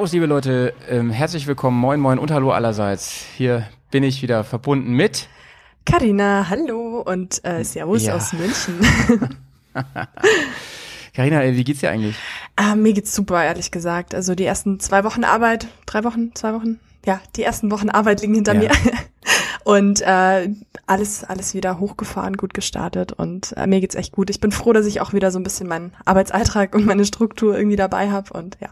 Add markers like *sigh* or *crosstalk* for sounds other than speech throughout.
Servus, liebe Leute, ähm, herzlich willkommen, moin moin und hallo allerseits. Hier bin ich wieder verbunden mit Carina, hallo und äh, Servus ja. aus München. *laughs* Carina, wie geht's dir eigentlich? Ah, mir geht's super, ehrlich gesagt. Also die ersten zwei Wochen Arbeit, drei Wochen, zwei Wochen, ja, die ersten Wochen Arbeit liegen hinter ja. mir. *laughs* Und äh, alles, alles wieder hochgefahren, gut gestartet und äh, mir geht's echt gut. Ich bin froh, dass ich auch wieder so ein bisschen meinen Arbeitsalltag und meine Struktur irgendwie dabei habe und ja.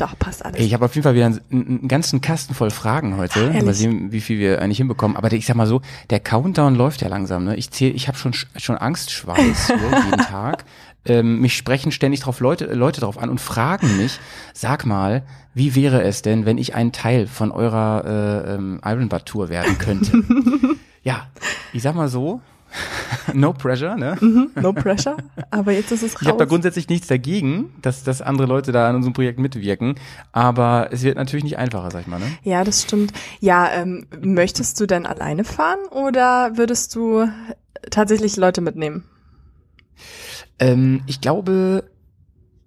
Doch, passt alles. Ich habe auf jeden Fall wieder einen, einen, ganzen Kasten voll Fragen heute. Ach, Mal sehen, wie viel wir eigentlich hinbekommen. Aber ich sag mal so, der Countdown läuft ja langsam. Ne? Ich zähle, ich habe schon schon Angstschweiß so, *laughs* jeden Tag. Ähm, mich sprechen ständig drauf Leute, Leute drauf an und fragen mich, sag mal, wie wäre es denn, wenn ich ein Teil von eurer äh, ähm, Ironbad Tour werden könnte? *laughs* ja, ich sag mal so, no pressure, ne? Mhm, no pressure. Aber jetzt ist es raus. Ich habe da grundsätzlich nichts dagegen, dass, dass andere Leute da an unserem Projekt mitwirken. Aber es wird natürlich nicht einfacher, sag ich mal, ne? Ja, das stimmt. Ja, ähm, möchtest du denn alleine fahren oder würdest du tatsächlich Leute mitnehmen? Ähm, ich glaube,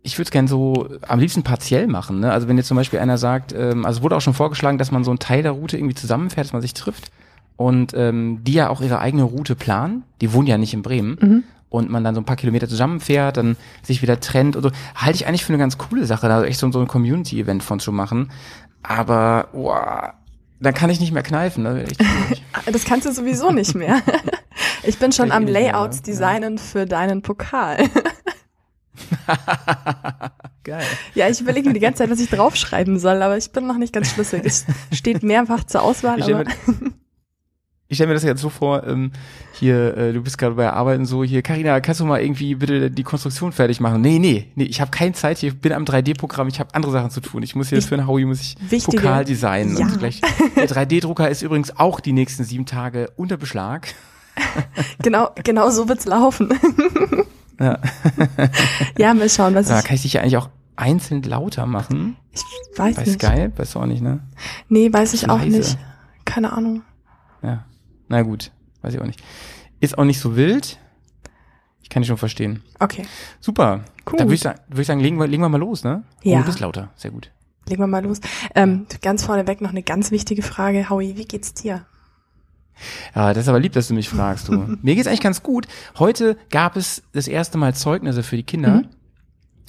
ich würde es gerne so am liebsten partiell machen. Ne? Also wenn jetzt zum Beispiel einer sagt, ähm, also wurde auch schon vorgeschlagen, dass man so einen Teil der Route irgendwie zusammenfährt, dass man sich trifft und ähm, die ja auch ihre eigene Route planen. Die wohnen ja nicht in Bremen. Mhm. Und man dann so ein paar Kilometer zusammenfährt, dann sich wieder trennt und so. Halte ich eigentlich für eine ganz coole Sache, da echt so, so ein Community-Event von zu machen. Aber, boah, dann kann ich nicht mehr kneifen. Ne? *laughs* das kannst du sowieso nicht mehr. *laughs* Ich bin schon am Layouts mehr, designen ja. für deinen Pokal. *laughs* Geil. Ja, ich überlege mir die ganze Zeit, was ich draufschreiben soll, aber ich bin noch nicht ganz schlüssig. Es steht mehrfach zur Auswahl. Ich stelle mir, stell mir, das jetzt so vor, ähm, hier, äh, du bist gerade bei Arbeiten so, hier, Karina, kannst du mal irgendwie bitte die Konstruktion fertig machen? Nee, nee, nee, ich habe keine Zeit, ich bin am 3D-Programm, ich habe andere Sachen zu tun. Ich muss hier ich, für ein Howie muss ich wichtige, Pokal designen. Ja. Und gleich, der 3D-Drucker ist übrigens auch die nächsten sieben Tage unter Beschlag. *laughs* genau, genau so wird's laufen. Ja. *laughs* ja, mal schauen, was ja, ich. Kann ich dich ja eigentlich auch einzeln lauter machen? Ich weiß Bei nicht. Bei Skype? Weißt du auch nicht, ne? Nee, weiß ich auch leise. nicht. Keine Ahnung. Ja. Na gut, weiß ich auch nicht. Ist auch nicht so wild. Ich kann dich schon verstehen. Okay. Super. Cool. Dann würde ich, sagen, würd ich sagen, legen wir, legen wir mal los, ne? Ja. Oh, du bist lauter. Sehr gut. Legen wir mal los. Ähm, ganz vorneweg noch eine ganz wichtige Frage. Howie, wie geht's dir? Ja, das ist aber lieb, dass du mich fragst, du. *laughs* Mir geht's eigentlich ganz gut. Heute gab es das erste Mal Zeugnisse für die Kinder. Mhm.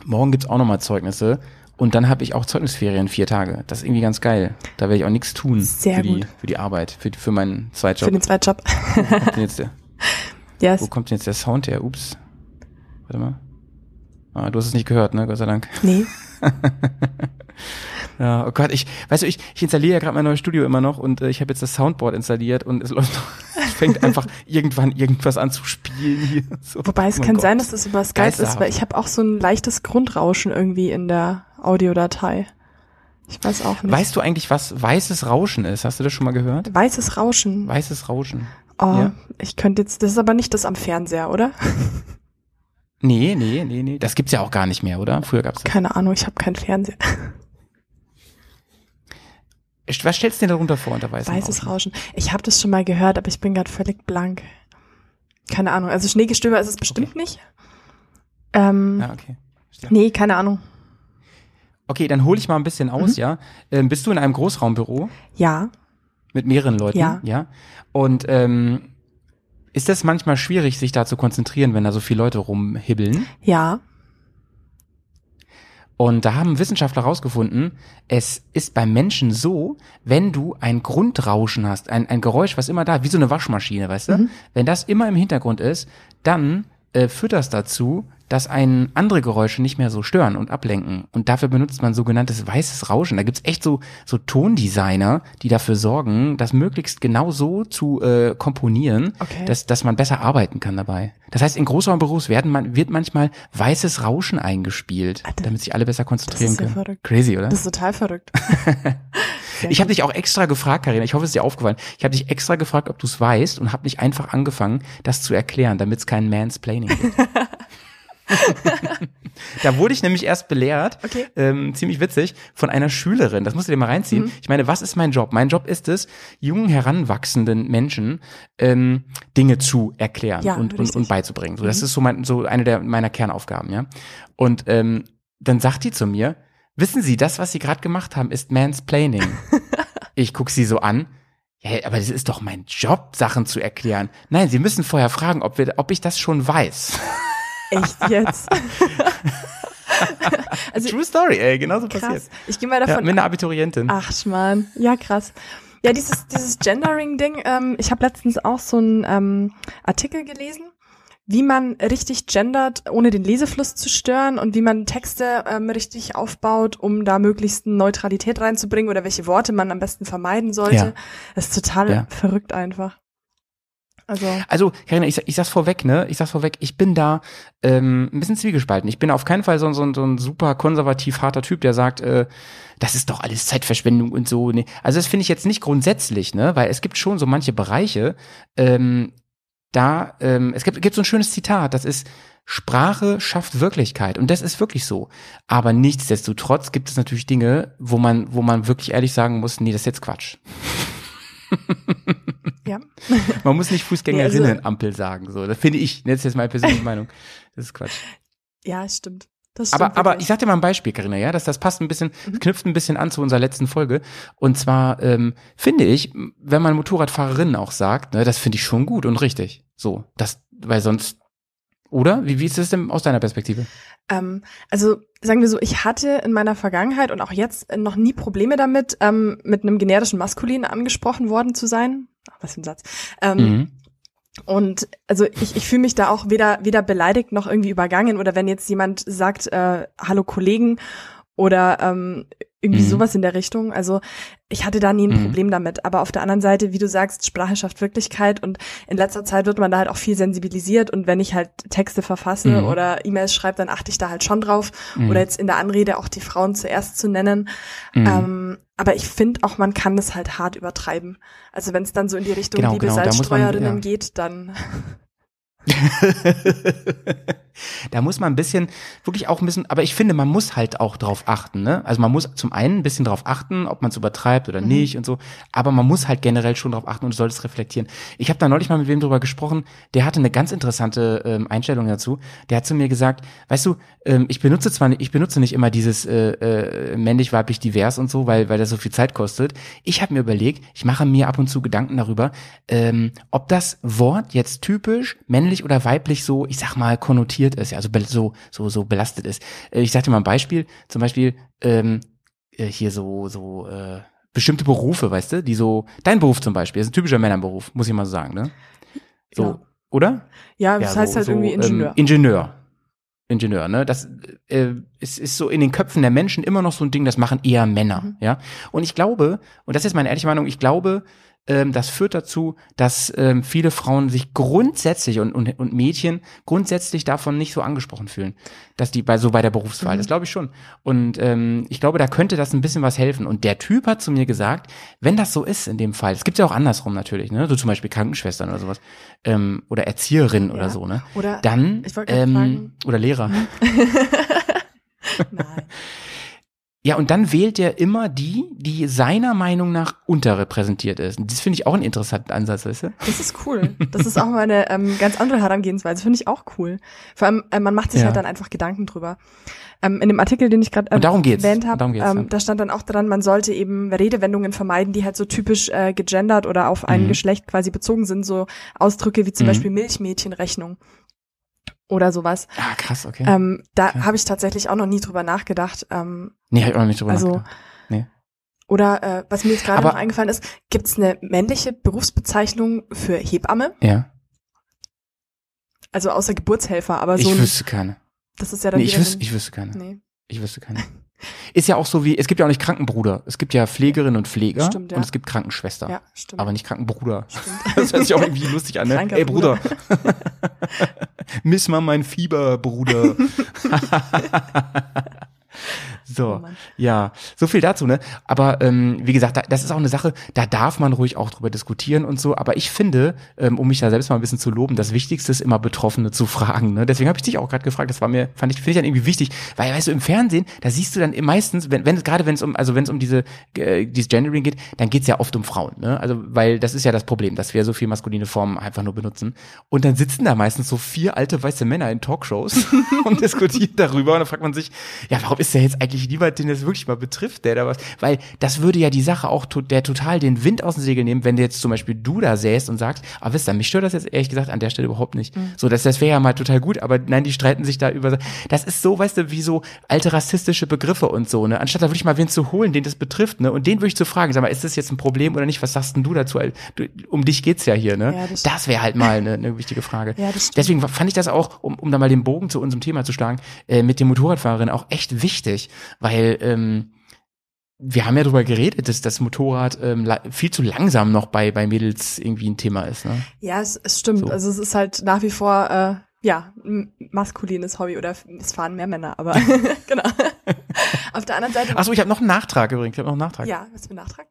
Morgen gibt's auch nochmal Zeugnisse. Und dann habe ich auch Zeugnisferien vier Tage. Das ist irgendwie ganz geil. Da werde ich auch nichts tun Sehr für, die, gut. für die Arbeit, für, für meinen Zweitjob. Für den Zweitjob. wo, kommt denn jetzt der, *laughs* yes. wo kommt denn jetzt der Sound her? Ups. Warte mal. Ah, du hast es nicht gehört, ne? Gott sei Dank. Nee. *laughs* Ja, oh Gott, ich, weißt du, ich, ich installiere ja gerade mein neues Studio immer noch und äh, ich habe jetzt das Soundboard installiert und es läuft noch, *laughs* es fängt einfach irgendwann irgendwas an zu spielen hier. So. Wobei es oh kann Gott. sein, dass das über Skype ist, weil ich habe auch so ein leichtes Grundrauschen irgendwie in der Audiodatei. Ich weiß auch nicht. Weißt du eigentlich, was weißes Rauschen ist? Hast du das schon mal gehört? Weißes Rauschen. Weißes Rauschen. Oh, ja. ich könnte jetzt, das ist aber nicht das am Fernseher, oder? *laughs* Nee, nee, nee, nee. Das gibt's ja auch gar nicht mehr, oder? Früher gab's das. Keine Ahnung, ich habe keinen Fernseher. *laughs* Was stellst du dir darunter vor unter weißem Weißes Rauschen? Rauschen. Ich habe das schon mal gehört, aber ich bin gerade völlig blank. Keine Ahnung. Also Schneegestöber ist es bestimmt okay. nicht. Ähm, ja, okay. Stimmt. Nee, keine Ahnung. Okay, dann hole ich mal ein bisschen aus, mhm. ja. Ähm, bist du in einem Großraumbüro? Ja. Mit mehreren Leuten? Ja. Ja. Und ähm, ist das manchmal schwierig, sich da zu konzentrieren, wenn da so viele Leute rumhibbeln? Ja. Und da haben Wissenschaftler herausgefunden, es ist beim Menschen so, wenn du ein Grundrauschen hast, ein, ein Geräusch, was immer da, wie so eine Waschmaschine, weißt du, mhm. wenn das immer im Hintergrund ist, dann äh, führt das dazu, dass einen andere Geräusche nicht mehr so stören und ablenken. Und dafür benutzt man sogenanntes weißes Rauschen. Da gibt's echt so, so Tondesigner, die dafür sorgen, das möglichst genau so zu äh, komponieren, okay. dass, dass man besser arbeiten kann dabei. Das heißt, in Großraumbüros werden man, wird manchmal weißes Rauschen eingespielt, Alter, damit sich alle besser konzentrieren können. Verrückt. Crazy, oder? Das ist total verrückt. *laughs* ich habe dich auch extra gefragt, Karina, ich hoffe, es ist dir aufgefallen. Ich habe dich extra gefragt, ob du es weißt und habe nicht einfach angefangen, das zu erklären, damit es kein Mansplaining gibt. *laughs* Da wurde ich nämlich erst belehrt, Okay. ähm, ziemlich witzig, von einer Schülerin. Das musst du dir mal reinziehen. Mhm. Ich meine, was ist mein Job? Mein Job ist es, jungen, heranwachsenden Menschen ähm, Dinge zu erklären Ja, und, und, und beizubringen. So, das Mhm. ist so, mein, so eine der meiner Kernaufgaben, ja. Und ähm, dann sagt die zu mir, wissen Sie, das, was Sie gerade gemacht haben, ist Mansplaining. *laughs* ich guck sie so an. Ja, aber das ist doch mein Job, Sachen zu erklären. Nein, Sie müssen vorher fragen, ob, wir, ob ich das schon weiß. *laughs* Echt jetzt? *laughs* also True Story, ey, genauso passiert. krass. Ich gehe mal Ja, davon mit einer Abiturientin. Ach, Schmarrn. Ja, krass. Ja, dieses, dieses Gendering-Ding, ähm, ich habe letztens auch so einen ähm, Artikel gelesen, wie man richtig gendert, ohne den Lesefluss zu stören und wie man Texte ähm, richtig aufbaut, um da möglichst Neutralität reinzubringen oder welche Worte man am besten vermeiden sollte. Ja. Das ist total Ja. verrückt einfach. Also, Also, Karina, ich, ich sag's vorweg, ne? Ich sag's vorweg, ich bin da ähm, ein bisschen zwiegespalten. Ich bin auf keinen Fall so, so, so ein super konservativ harter Typ, der sagt, äh, das ist doch alles Zeitverschwendung und so. Nee. Also das finde ich jetzt nicht grundsätzlich, ne? Weil es gibt schon so manche Bereiche, ähm, da, ähm, es gibt, gibt so ein schönes Zitat, das ist, Sprache schafft Wirklichkeit. Und das ist wirklich so. Aber nichtsdestotrotz gibt es natürlich Dinge, wo man, wo man wirklich ehrlich sagen muss, nee, das ist jetzt Quatsch. *laughs* ja. *laughs* Man muss nicht Fußgängerinnenampel sagen, so. Das finde ich. Das ist jetzt meine persönliche Meinung. Das ist Quatsch. Ja, stimmt. Aber, aber ich sag dir mal ein Beispiel, Karina, ja, dass das passt ein bisschen, Mhm. knüpft ein bisschen an zu unserer letzten Folge. Und zwar ähm, finde ich, wenn man Motorradfahrerinnen auch sagt, ne, das finde ich schon gut und richtig. So, das, weil sonst, oder? Wie, wie ist das denn aus deiner Perspektive? Ähm, also sagen wir so, ich hatte in meiner Vergangenheit und auch jetzt noch nie Probleme damit, ähm, mit einem generischen Maskulin angesprochen worden zu sein. Ach, was für ein Satz. Ähm, Mhm. Und also ich, ich fühle mich da auch weder, weder beleidigt noch irgendwie übergangen. Oder wenn jetzt jemand sagt, äh, hallo Kollegen oder ähm, irgendwie Mhm. sowas in der Richtung. Also ich hatte da nie ein Mhm. Problem damit. Aber auf der anderen Seite, wie du sagst, Sprache schafft Wirklichkeit und in letzter Zeit wird man da halt auch viel sensibilisiert und wenn ich halt Texte verfasse Mhm. oder E-Mails schreibe, dann achte ich da halt schon drauf. Mhm. Oder jetzt in der Anrede auch die Frauen zuerst zu nennen. Mhm. Ähm, aber ich finde auch, man kann das halt hart übertreiben. Also wenn es dann so in die Richtung Genau, liebe genau, Salzstreuerinnen ja. geht, dann *laughs* *laughs* da muss man ein bisschen, wirklich auch ein bisschen, aber ich finde, man muss halt auch drauf achten, ne? Also man muss zum einen ein bisschen drauf achten, ob man es übertreibt oder Mhm. nicht und so, aber man muss halt generell schon drauf achten und sollte es reflektieren. Ich habe da neulich mal mit wem drüber gesprochen, der hatte eine ganz interessante ähm, Einstellung dazu. Der hat zu mir gesagt, weißt du, ähm, ich benutze zwar nicht, ich benutze nicht immer dieses äh, äh, männlich, weiblich, divers und so, weil weil das so viel Zeit kostet. Ich habe mir überlegt, ich mache mir ab und zu Gedanken darüber, ähm, ob das Wort jetzt typisch männlich oder weiblich so, ich sag mal, konnotiert ist, ja, also so so so belastet ist. Äh, ich sag dir mal ein Beispiel, zum Beispiel ähm, äh, hier so so äh, bestimmte Berufe, weißt du, die so dein Beruf zum Beispiel, ist ein typischer Männerberuf, muss ich mal so sagen, ne? So, Ja. oder? ja, das Ja, heißt so- halt so, irgendwie Ingenieur. Ähm, Ingenieur. Ingenieur, ne? Das äh, ist, ist so in den Köpfen der Menschen immer noch so ein Ding, das machen eher Männer, Mhm. ja. Und ich glaube, und das ist meine ehrliche Meinung, ich glaube, ähm, das führt dazu, dass ähm, viele Frauen sich grundsätzlich und, und, und Mädchen grundsätzlich davon nicht so angesprochen fühlen, dass die bei so bei der Berufswahl, Mhm. das glaube ich schon. Und ähm, ich glaube, da könnte das ein bisschen was helfen. Und der Typ hat zu mir gesagt, wenn das so ist in dem Fall, es gibt ja auch andersrum natürlich, ne, so zum Beispiel Krankenschwestern oder sowas ähm, oder Erzieherinnen oder Ja. so, ne, Oder dann ähm, fragen. oder Lehrer. *laughs* nein. *laughs* Ja, und dann wählt er immer die, die seiner Meinung nach unterrepräsentiert ist. Und das finde ich auch einen interessanten Ansatz, weißt du? Das ist cool. Das ist auch mal eine ähm, ganz andere Herangehensweise. Finde ich auch cool. Vor allem, äh, man macht sich Ja. halt dann einfach Gedanken drüber. Ähm, in dem Artikel, den ich gerade geht's. erwähnt habe, ähm, ja. da stand dann auch dran, man sollte eben Redewendungen vermeiden, die halt so typisch äh, gegendert oder auf ein Mhm. Geschlecht quasi bezogen sind. So Ausdrücke wie zum Mhm. Beispiel Milchmädchenrechnung oder sowas. Ah, krass, okay. Ähm, da Okay. habe ich tatsächlich auch noch nie drüber nachgedacht. Ähm, nee, hab ich auch noch nicht drüber also nachgedacht. Nee. Oder äh, was mir jetzt gerade noch eingefallen ist, gibt es eine männliche Berufsbezeichnung für Hebamme? Ja. Also außer Geburtshelfer, aber so Ich ein, wüsste keine. das ist ja dann Nee, ich wüsste, ein, ich wüsste keine. nee. Ich wüsste keine. *laughs* Ist ja auch so wie, es gibt ja auch nicht Krankenbruder. Es gibt ja Pflegerinnen und Pfleger Stimmt, ja. und es gibt Krankenschwester. Ja, stimmt. Aber nicht Krankenbruder. stimmt. *laughs* Das hört sich auch irgendwie lustig an, ne? Kranker Ey, Bruder. *laughs* Miss mal mein Fieber, Bruder. *laughs* So, oh ja, so viel dazu, ne? Aber ähm, wie gesagt, da, das ist auch eine Sache, da darf man ruhig auch drüber diskutieren und so. Aber ich finde, ähm, um mich da selbst mal ein bisschen zu loben, das Wichtigste ist immer Betroffene zu fragen. Ne? Deswegen habe ich dich auch gerade gefragt. Das war mir, fand ich, finde ich dann irgendwie wichtig, weil weißt du, im Fernsehen, da siehst du dann meistens, wenn, wenn gerade wenn es um, also wenn es um diese äh, dieses Gendering geht, dann geht's ja oft um Frauen. Ne? Also weil das ist ja das Problem, dass wir so viel maskuline Formen einfach nur benutzen. Und dann sitzen da meistens so vier alte weiße Männer in Talkshows *laughs* und diskutieren darüber. Und dann fragt man sich, ja, warum ist der jetzt eigentlich niemand, den das wirklich mal betrifft, der da was? Weil das würde ja die Sache auch der total den Wind aus dem Segel nehmen, wenn jetzt zum Beispiel du da säst und sagst, ah, wisst ihr, mich stört das jetzt ehrlich gesagt an der Stelle überhaupt nicht. Mhm. So, das, das wäre ja mal total gut, aber nein, die streiten sich da über. Das ist so, weißt du, wie so alte rassistische Begriffe und so, ne? Anstatt da wirklich mal wen zu holen, den das betrifft, ne? Und den würde ich zu fragen, sag mal, ist das jetzt ein Problem oder nicht? Was sagst denn du dazu? Du, um dich geht's ja hier, ne? Ja, das, das wäre halt mal eine, eine wichtige Frage. Ja, Deswegen fand ich das auch, um, um da mal den Bogen zu unserem Thema zu schlagen, äh, mit dem Motorradfahrerin auch echt wichtig, weil ähm, wir haben ja darüber geredet, dass das Motorrad ähm, viel zu langsam noch bei, bei Mädels irgendwie ein Thema ist. Ne? Ja, es, es stimmt. So. Also es ist halt nach wie vor äh, ja ein maskulines Hobby oder es fahren mehr Männer, aber *laughs* *laughs* genau. Auf der anderen Seite. Achso, ich habe noch einen Nachtrag übrigens. Ich habe noch einen Nachtrag. Ja, was für ein Nachtrag?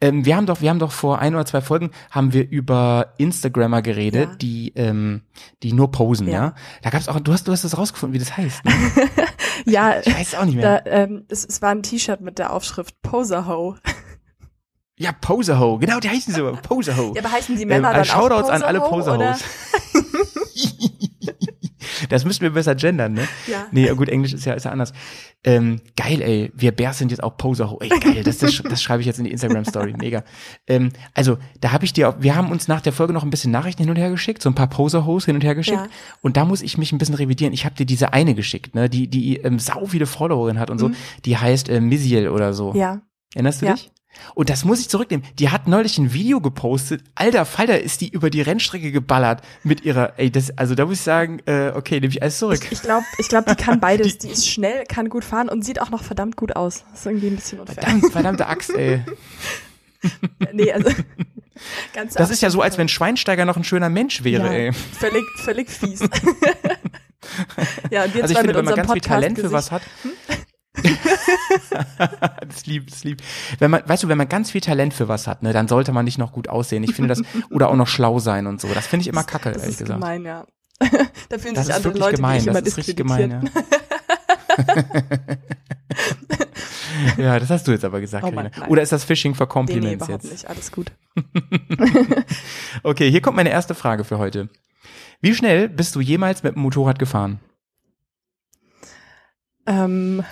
Ähm, wir haben doch, wir haben doch vor ein oder zwei Folgen haben wir über Instagrammer geredet, ja. die, ähm, die nur posen, ja. ja? Da gab's auch, du hast, du hast das rausgefunden, wie das heißt. Ne? *laughs* ja, ich weiß auch nicht mehr. Da, ähm, es, es war ein T-Shirt mit der Aufschrift Poser Ho. *laughs* Ja, Poserho, genau, die heißen so, Poserho. Ja, aber heißen die Männer ähm, dann Shoutouts auch an alle Poserhos. *laughs* *laughs* das müssten wir besser gendern, ne? Ja. Nee, gut, Englisch ist ja, ist ja anders. Ähm, geil, ey, wir Bärs sind jetzt auch Poserho. Ey, geil, das, das, das schreibe ich jetzt in die Instagram-Story, mega. Ähm, also, da habe ich dir, wir haben uns nach der Folge noch ein bisschen Nachrichten hin und her geschickt, so ein paar Poserhos hin und her geschickt. Ja. Und da muss ich mich ein bisschen revidieren. Ich habe dir diese eine geschickt, ne, die, die ähm, sau viele Followerinnen hat und so. Mhm. Die heißt äh, Miziel oder so. Ja. Erinnerst du ja. dich? Und das muss ich zurücknehmen. Die hat neulich ein Video gepostet. Alter Falter ist die über die Rennstrecke geballert mit ihrer, ey, das, also da muss ich sagen, äh, okay, nehme ich alles zurück. Ich, ich glaube, ich glaub, die kann beides. *laughs* Die, die, ist schnell, kann gut fahren und sieht auch noch verdammt gut aus. Das ist irgendwie ein bisschen unfair. Verdammt, verdammte Axt, ey. *laughs* nee, also ganz Das ist ja so, als wenn Schweinsteiger noch ein schöner Mensch wäre, ja, ey. Völlig, völlig fies. *laughs* ja, und wir also ich finde, wenn man ganz viel Talent für was hat, hm? *laughs* das lieb, das lieb. Wenn man, weißt du, wenn man ganz viel Talent für was hat, ne, dann sollte man nicht noch gut aussehen. Ich finde das, oder auch noch schlau sein und so. Das finde ich immer kacke, das ehrlich gesagt. Das ist gemein, ja. *laughs* da fühlen das sich andere Leute, gemein, die das ist richtig gemein, ja. *laughs* ja, das hast du jetzt aber gesagt, oh Mann, Oder ist das Phishing for Compliments nee, nee, jetzt? nicht, alles gut. okay, hier kommt meine erste Frage für heute. Wie schnell bist du jemals mit dem Motorrad gefahren? Ähm,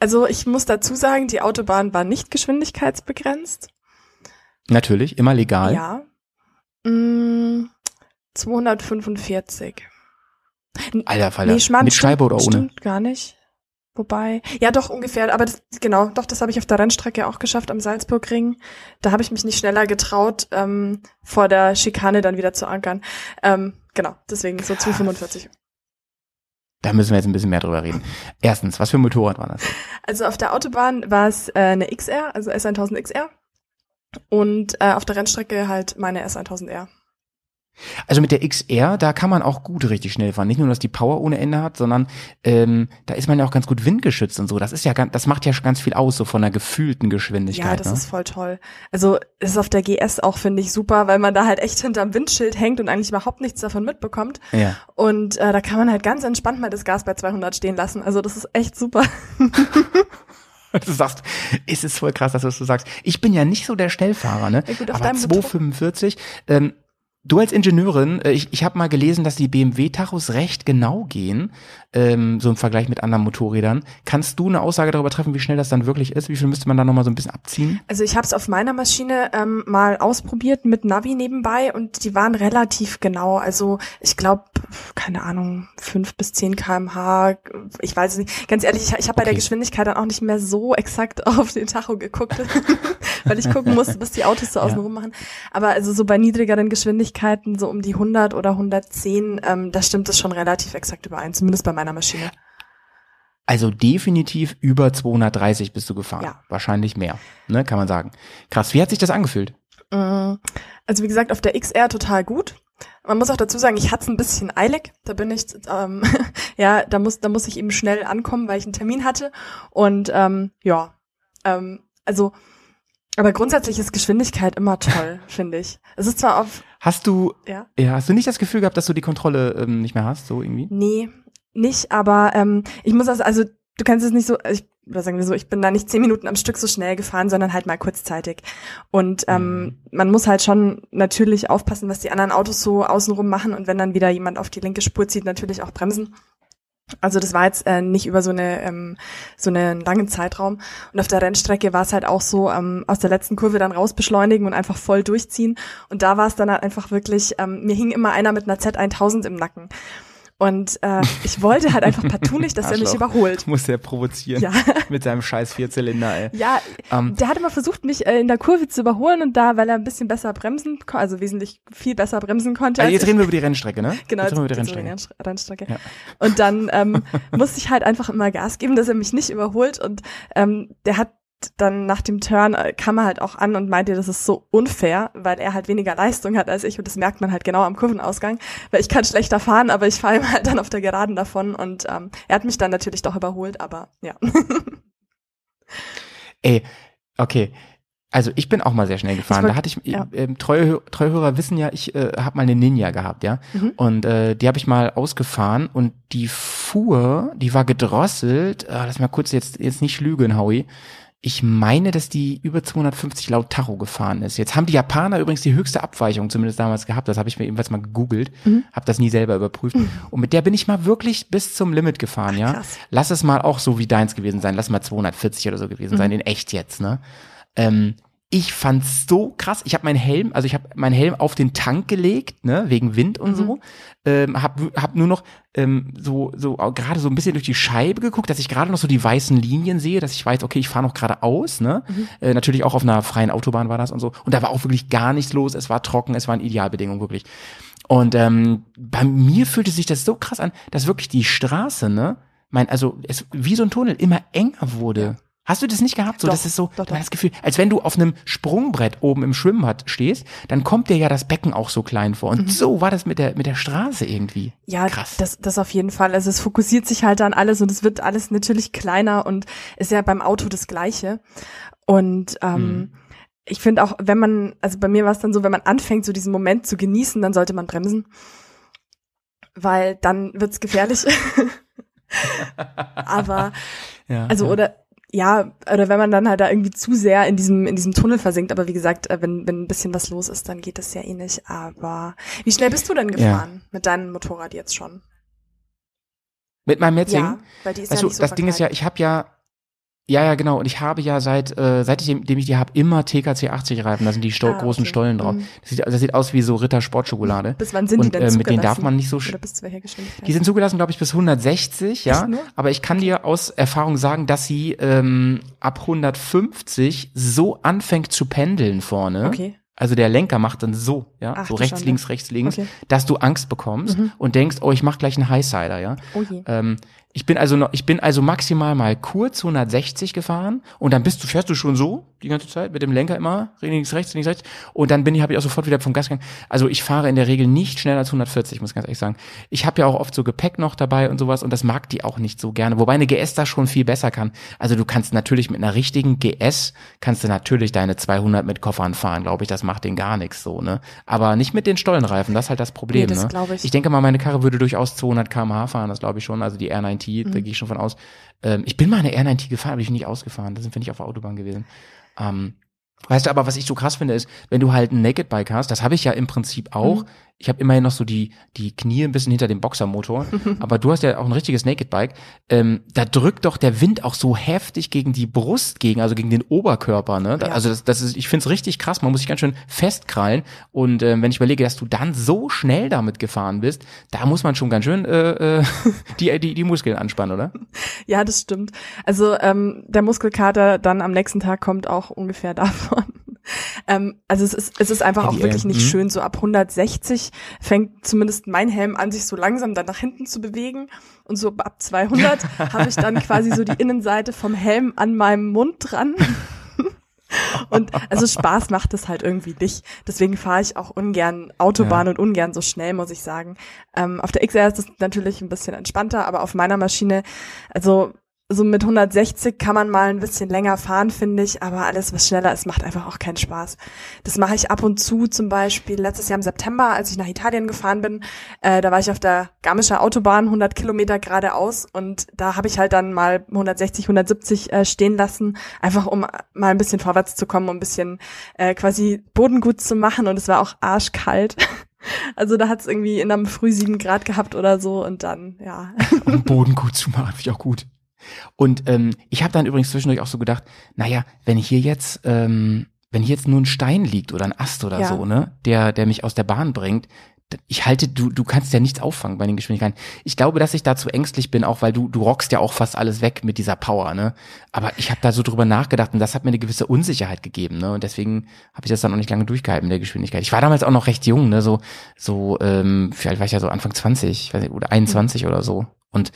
also ich muss dazu sagen, die Autobahn war nicht geschwindigkeitsbegrenzt. Natürlich, immer legal. Ja. Mm, 245. Alter Falter, nee, Schmarrn, mit Scheibe oder ohne? Stimmt gar nicht. Wobei, ja doch ungefähr, aber das, genau, doch, das habe ich auf der Rennstrecke auch geschafft am Salzburgring. Da habe ich mich nicht schneller getraut, ähm, vor der Schikane dann wieder zu ankern. Ähm, genau, deswegen so 245. Da müssen wir jetzt ein bisschen mehr drüber reden. Erstens, was für ein Motorrad war das? Also auf der Autobahn war es äh, eine XR, also S1000 XR. Und äh, auf der Rennstrecke halt meine S1000R. Also mit der XR, da kann man auch gut richtig schnell fahren. Nicht nur, dass die Power ohne Ende hat, sondern ähm, da ist man ja auch ganz gut windgeschützt und so. Das ist ja ganz, das macht ja ganz viel aus, so von der gefühlten Geschwindigkeit. Ja, das ne? ist voll toll. Also ist auf der GS auch, finde ich, super, weil man da halt echt hinterm Windschild hängt und eigentlich überhaupt nichts davon mitbekommt. Ja. Und äh, da kann man halt ganz entspannt mal das Gas bei 200 stehen lassen. Also das ist echt super. *laughs* du sagst, ist es voll krass, dass du das so sagst. Ich bin ja nicht so der Schnellfahrer, ne? Ja, gut, Aber 245, ähm, Du als Ingenieurin, äh, ich, ich habe mal gelesen, dass die BMW-Tachos recht genau gehen, ähm, so im Vergleich mit anderen Motorrädern. Kannst du eine Aussage darüber treffen, wie schnell das dann wirklich ist? Wie viel müsste man da nochmal so ein bisschen abziehen? Also ich habe es auf meiner Maschine ähm, mal ausprobiert mit Navi nebenbei und die waren relativ genau. Also ich glaube, keine Ahnung, fünf bis zehn kmh. Ich weiß es nicht. Ganz ehrlich, ich, ich habe okay. bei der Geschwindigkeit dann auch nicht mehr so *laughs* exakt auf den Tacho geguckt, *laughs* weil ich gucken musste, was die Autos so außenrum ja. machen. Aber also so bei niedrigeren Geschwindigkeiten Geschwindigkeiten, so um die 100 oder 110, ähm, da stimmt es schon relativ exakt überein, zumindest bei meiner Maschine. Also definitiv über 230 bist du gefahren. Ja. Wahrscheinlich mehr, ne, kann man sagen. Krass, wie hat sich das angefühlt? Mm, also wie gesagt, auf der XR total gut. Man muss auch dazu sagen, ich hatte es ein bisschen eilig. Da bin ich, ähm, *laughs* ja, da muss, da muss ich eben schnell ankommen, weil ich einen Termin hatte. Und ähm, ja, ähm, also, aber grundsätzlich ist Geschwindigkeit immer toll, *laughs* finde ich. Es ist zwar auf. Hast du, ja? ja, hast du nicht das Gefühl gehabt, dass du die Kontrolle ähm, nicht mehr hast, so irgendwie? Nee, nicht, aber ähm, ich muss das, also du kannst es nicht so, ich oder sagen wir so, ich bin da nicht zehn Minuten am Stück so schnell gefahren, sondern halt mal kurzzeitig. Und ähm, mhm. man muss halt schon natürlich aufpassen, was die anderen Autos so außenrum machen und wenn dann wieder jemand auf die linke Spur zieht, natürlich auch bremsen. Also das war jetzt äh, nicht über so eine ähm, so einen langen Zeitraum. Und auf der Rennstrecke war es halt auch so, ähm, aus der letzten Kurve dann raus beschleunigen und einfach voll durchziehen. Und da war es dann halt einfach wirklich, ähm, mir hing immer einer mit einer Z1000 im Nacken. Und äh, ich wollte halt einfach partout nicht, dass er mich überholt. Muss er provozieren. Ja. *laughs* Mit seinem scheiß Vierzylinder, ey. Ja, ähm. der hat immer versucht, mich äh, in der Kurve zu überholen und da, weil er ein bisschen besser bremsen, also wesentlich viel besser bremsen konnte. Also jetzt reden wir über die Rennstrecke, ne? Genau, jetzt reden wir über die Rennstrecke. Rennstrecke. Ja. Und dann ähm, *laughs* musste ich halt einfach immer Gas geben, dass er mich nicht überholt. Und ähm, der hat dann nach dem Turn äh, kam er halt auch an und meinte, das ist so unfair, weil er halt weniger Leistung hat als ich und das merkt man halt genau am Kurvenausgang, weil ich kann schlechter fahren, aber ich fahre ihm *laughs* halt dann auf der Geraden davon und ähm, er hat mich dann natürlich doch überholt, aber ja. *laughs* Ey, okay. Also ich bin auch mal sehr schnell gefahren. Wollt, da hatte ich ja. äh, treue, treue Hörer wissen ja, ich äh, habe mal eine Ninja gehabt, ja. Mhm. Und äh, die habe ich mal ausgefahren und die fuhr, die war gedrosselt. Äh, lass mal kurz jetzt jetzt nicht lügen, Howie ich meine, dass die über 250 laut Tacho gefahren ist. Jetzt haben die Japaner übrigens die höchste Abweichung zumindest damals gehabt. Das habe ich mir ebenfalls mal gegoogelt, mhm. habe das nie selber überprüft. Mhm. Und mit der bin ich mal wirklich bis zum Limit gefahren, ja. Krass. Lass es mal auch so wie deins gewesen sein. Lass mal 240 oder so gewesen mhm. sein, in echt jetzt, ne? Ähm, ich fand's so krass. Ich habe meinen Helm, also ich habe meinen Helm auf den Tank gelegt, ne, wegen Wind und mhm. so. Ähm, hab, hab nur noch ähm, so so gerade so ein bisschen durch die Scheibe geguckt, dass ich gerade noch so die weißen Linien sehe, dass ich weiß, okay, ich fahre noch geradeaus, ne. Mhm. Äh, natürlich auch auf einer freien Autobahn war das und so. Und da war auch wirklich gar nichts los. Es war trocken, es waren Idealbedingungen wirklich. Und ähm, bei mir fühlte sich das so krass an, dass wirklich die Straße, ne, mein, also es wie so ein Tunnel immer enger wurde. Hast du das nicht gehabt? So, doch, das ist so, doch, doch. das Gefühl, als wenn du auf einem Sprungbrett oben im Schwimmbad stehst, dann kommt dir ja das Becken auch so klein vor. Und mhm. so war das mit der, mit der Straße irgendwie. Ja, krass. Das, das auf jeden Fall. Also es fokussiert sich halt an alles und es wird alles natürlich kleiner und ist ja beim Auto das Gleiche. Und, ähm, mhm. ich finde auch, wenn man, also bei mir war es dann so, wenn man anfängt, so diesen Moment zu genießen, dann sollte man bremsen. Weil dann wird's gefährlich. *laughs* *laughs* Aber, ja, also, ja. oder, ja, oder wenn man dann halt da irgendwie zu sehr in diesem, in diesem Tunnel versinkt, aber wie gesagt, äh, wenn, wenn ein bisschen was los ist, dann geht das ja eh nicht. Aber wie schnell bist du denn gefahren ja. mit deinem Motorrad jetzt schon? Mit meinem jetzigen? Ja, weil die ist weißt ja nicht so Das Ding ist ja, ich habe ja ja, ja, genau. Und ich habe ja seit, äh, seit ich dem, dem ich die habe, immer TKC 80 Reifen. Da sind die Sto ah, großen Stollen drauf. Mhm. Das, sieht, das sieht aus wie so Ritter Sportschokolade. Bis wann sind und, die denn äh, Mit denen darf man nicht so Oder bis zu welcher Geschwindigkeit? Die sind zugelassen, glaube ich, bis 160, ja. Aber ich kann dir aus Erfahrung sagen, dass sie ähm, ab 150 so anfängt zu pendeln vorne. Okay. Also der Lenker macht dann so, ja, Ach, so rechts, links, rechts, links, okay. dass du Angst bekommst mhm. und denkst, oh, ich mach gleich einen Highsider, ja. Oh je. Ähm, ich bin also noch, ich bin also maximal mal kurz 160 gefahren und dann bist du, fährst du schon so die ganze Zeit mit dem Lenker immer links, rechts, links, rechts und dann bin ich, habe ich auch sofort wieder vom Gas gegangen. Also ich fahre in der Regel nicht schneller als 140, muss ich ganz ehrlich sagen. Ich habe ja auch oft so Gepäck noch dabei und sowas und das mag die auch nicht so gerne. Wobei eine GS da schon viel besser kann. Also du kannst natürlich mit einer richtigen GS kannst du natürlich deine 200 mit Koffern fahren, glaube ich. Das macht den gar nichts so, ne? Aber nicht mit den Stollenreifen. Das ist halt das Problem. Nee, das ne? ich. ich denke mal, meine Karre würde durchaus 200 km/h fahren. Das glaube ich schon. Also die R9 R90, mhm. da gehe ich schon von aus. Ähm, ich bin mal eine R90 gefahren, aber ich bin nicht ausgefahren. Da sind wir nicht auf der Autobahn gewesen. Ähm, weißt du, aber was ich so krass finde, ist, wenn du halt ein Naked Bike hast, das habe ich ja im Prinzip auch, mhm ich habe immerhin noch so die, die Knie ein bisschen hinter dem Boxermotor, *laughs* aber du hast ja auch ein richtiges Naked Bike. Ähm, da drückt doch der Wind auch so heftig gegen die Brust gegen, also gegen den Oberkörper. Ne? Ja. Also das, das ist, ich find's richtig krass. Man muss sich ganz schön festkrallen. Und ähm, wenn ich überlege, dass du dann so schnell damit gefahren bist, da muss man schon ganz schön äh, äh, *laughs* die, die, die Muskeln anspannen, oder? Ja, das stimmt. Also ähm, der Muskelkater dann am nächsten Tag kommt auch ungefähr *laughs* davon. Ähm, also es ist, es ist einfach auch wirklich nicht mhm. schön. So ab 160 fängt zumindest mein Helm an, sich so langsam dann nach hinten zu bewegen. Und so ab 200 *laughs* habe ich dann quasi so die Innenseite vom Helm an meinem Mund dran. *laughs* Und also Spaß macht es halt irgendwie nicht. Deswegen fahre ich auch ungern Autobahn ja. und ungern so schnell, muss ich sagen. Ähm, auf der XR ist es natürlich ein bisschen entspannter, aber auf meiner Maschine, also so mit 160 kann man mal ein bisschen länger fahren, finde ich, aber alles, was schneller ist, macht einfach auch keinen Spaß. Das mache ich ab und zu, zum Beispiel letztes Jahr im September, als ich nach Italien gefahren bin, äh, da war ich auf der Garmischer Autobahn, 100 Kilometer geradeaus und da habe ich halt dann mal 160, 170 äh, stehen lassen, einfach um mal ein bisschen vorwärts zu kommen, um ein bisschen äh, quasi Boden gut zu machen und es war auch arschkalt. *laughs* Also da hat es irgendwie in einem Früh sieben Grad gehabt oder so und dann, ja. Um Boden gut zu machen, finde ich auch gut. Und ähm, ich habe dann übrigens zwischendurch auch so gedacht, naja, wenn hier jetzt, ähm, wenn hier jetzt nur ein Stein liegt oder ein Ast oder ja. so, ne, der, der mich aus der Bahn bringt, ich halte, du, du kannst ja nichts auffangen bei den Geschwindigkeiten. Ich glaube, dass ich dazu ängstlich bin, auch weil du, du rockst ja auch fast alles weg mit dieser Power, ne? Aber ich habe da so drüber nachgedacht und das hat mir eine gewisse Unsicherheit gegeben, ne? Und deswegen habe ich das dann noch nicht lange durchgehalten mit der Geschwindigkeit. Ich war damals auch noch recht jung, ne? So, so, ähm, vielleicht war ich ja so Anfang 20, weiß nicht, oder 21 mhm. oder so. Und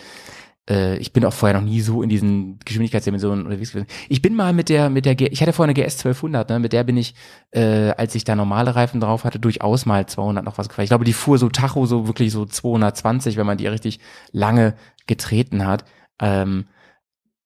äh, ich bin auch vorher noch nie so in diesen Geschwindigkeitsdimensionen unterwegs gewesen. Ich bin mal mit der, mit der, G ich hatte vorher eine GS 1200, ne, mit der bin ich, äh, als ich da normale Reifen drauf hatte, durchaus mal 200 noch was gefahren. Ich glaube, die fuhr so Tacho so wirklich so 220, wenn man die richtig lange getreten hat. Ähm,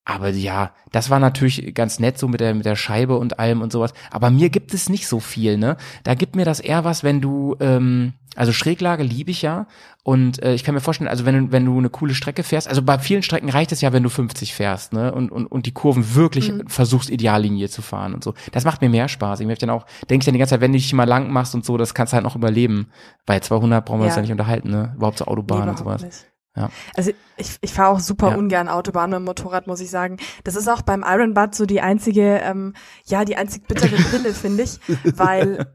aber ja, das war natürlich ganz nett so mit der mit der Scheibe und allem und sowas. Aber mir gibt es nicht so viel, ne? Da gibt mir das eher was, wenn du ähm, also Schräglage liebe ich ja und äh, ich kann mir vorstellen, also wenn du wenn du eine coole Strecke fährst, also bei vielen Strecken reicht es ja, wenn du 50 fährst, ne? Und und und die Kurven wirklich mhm. versuchst Ideallinie zu fahren und so. Das macht mir mehr Spaß. Ich möchte dann auch denke ich dann die ganze Zeit, wenn du dich mal lang machst und so, das kannst du halt noch überleben. Bei 200 brauchen wir ja. uns ja nicht unterhalten, ne? Überhaupt zur Autobahn nee, und sowas. Nicht. Ja. Also ich, ich fahre auch super ja. ungern Autobahn mit dem Motorrad, muss ich sagen. Das ist auch beim Iron Butt so die einzige, ähm, ja, die einzig bittere *laughs* Pille, finde ich, weil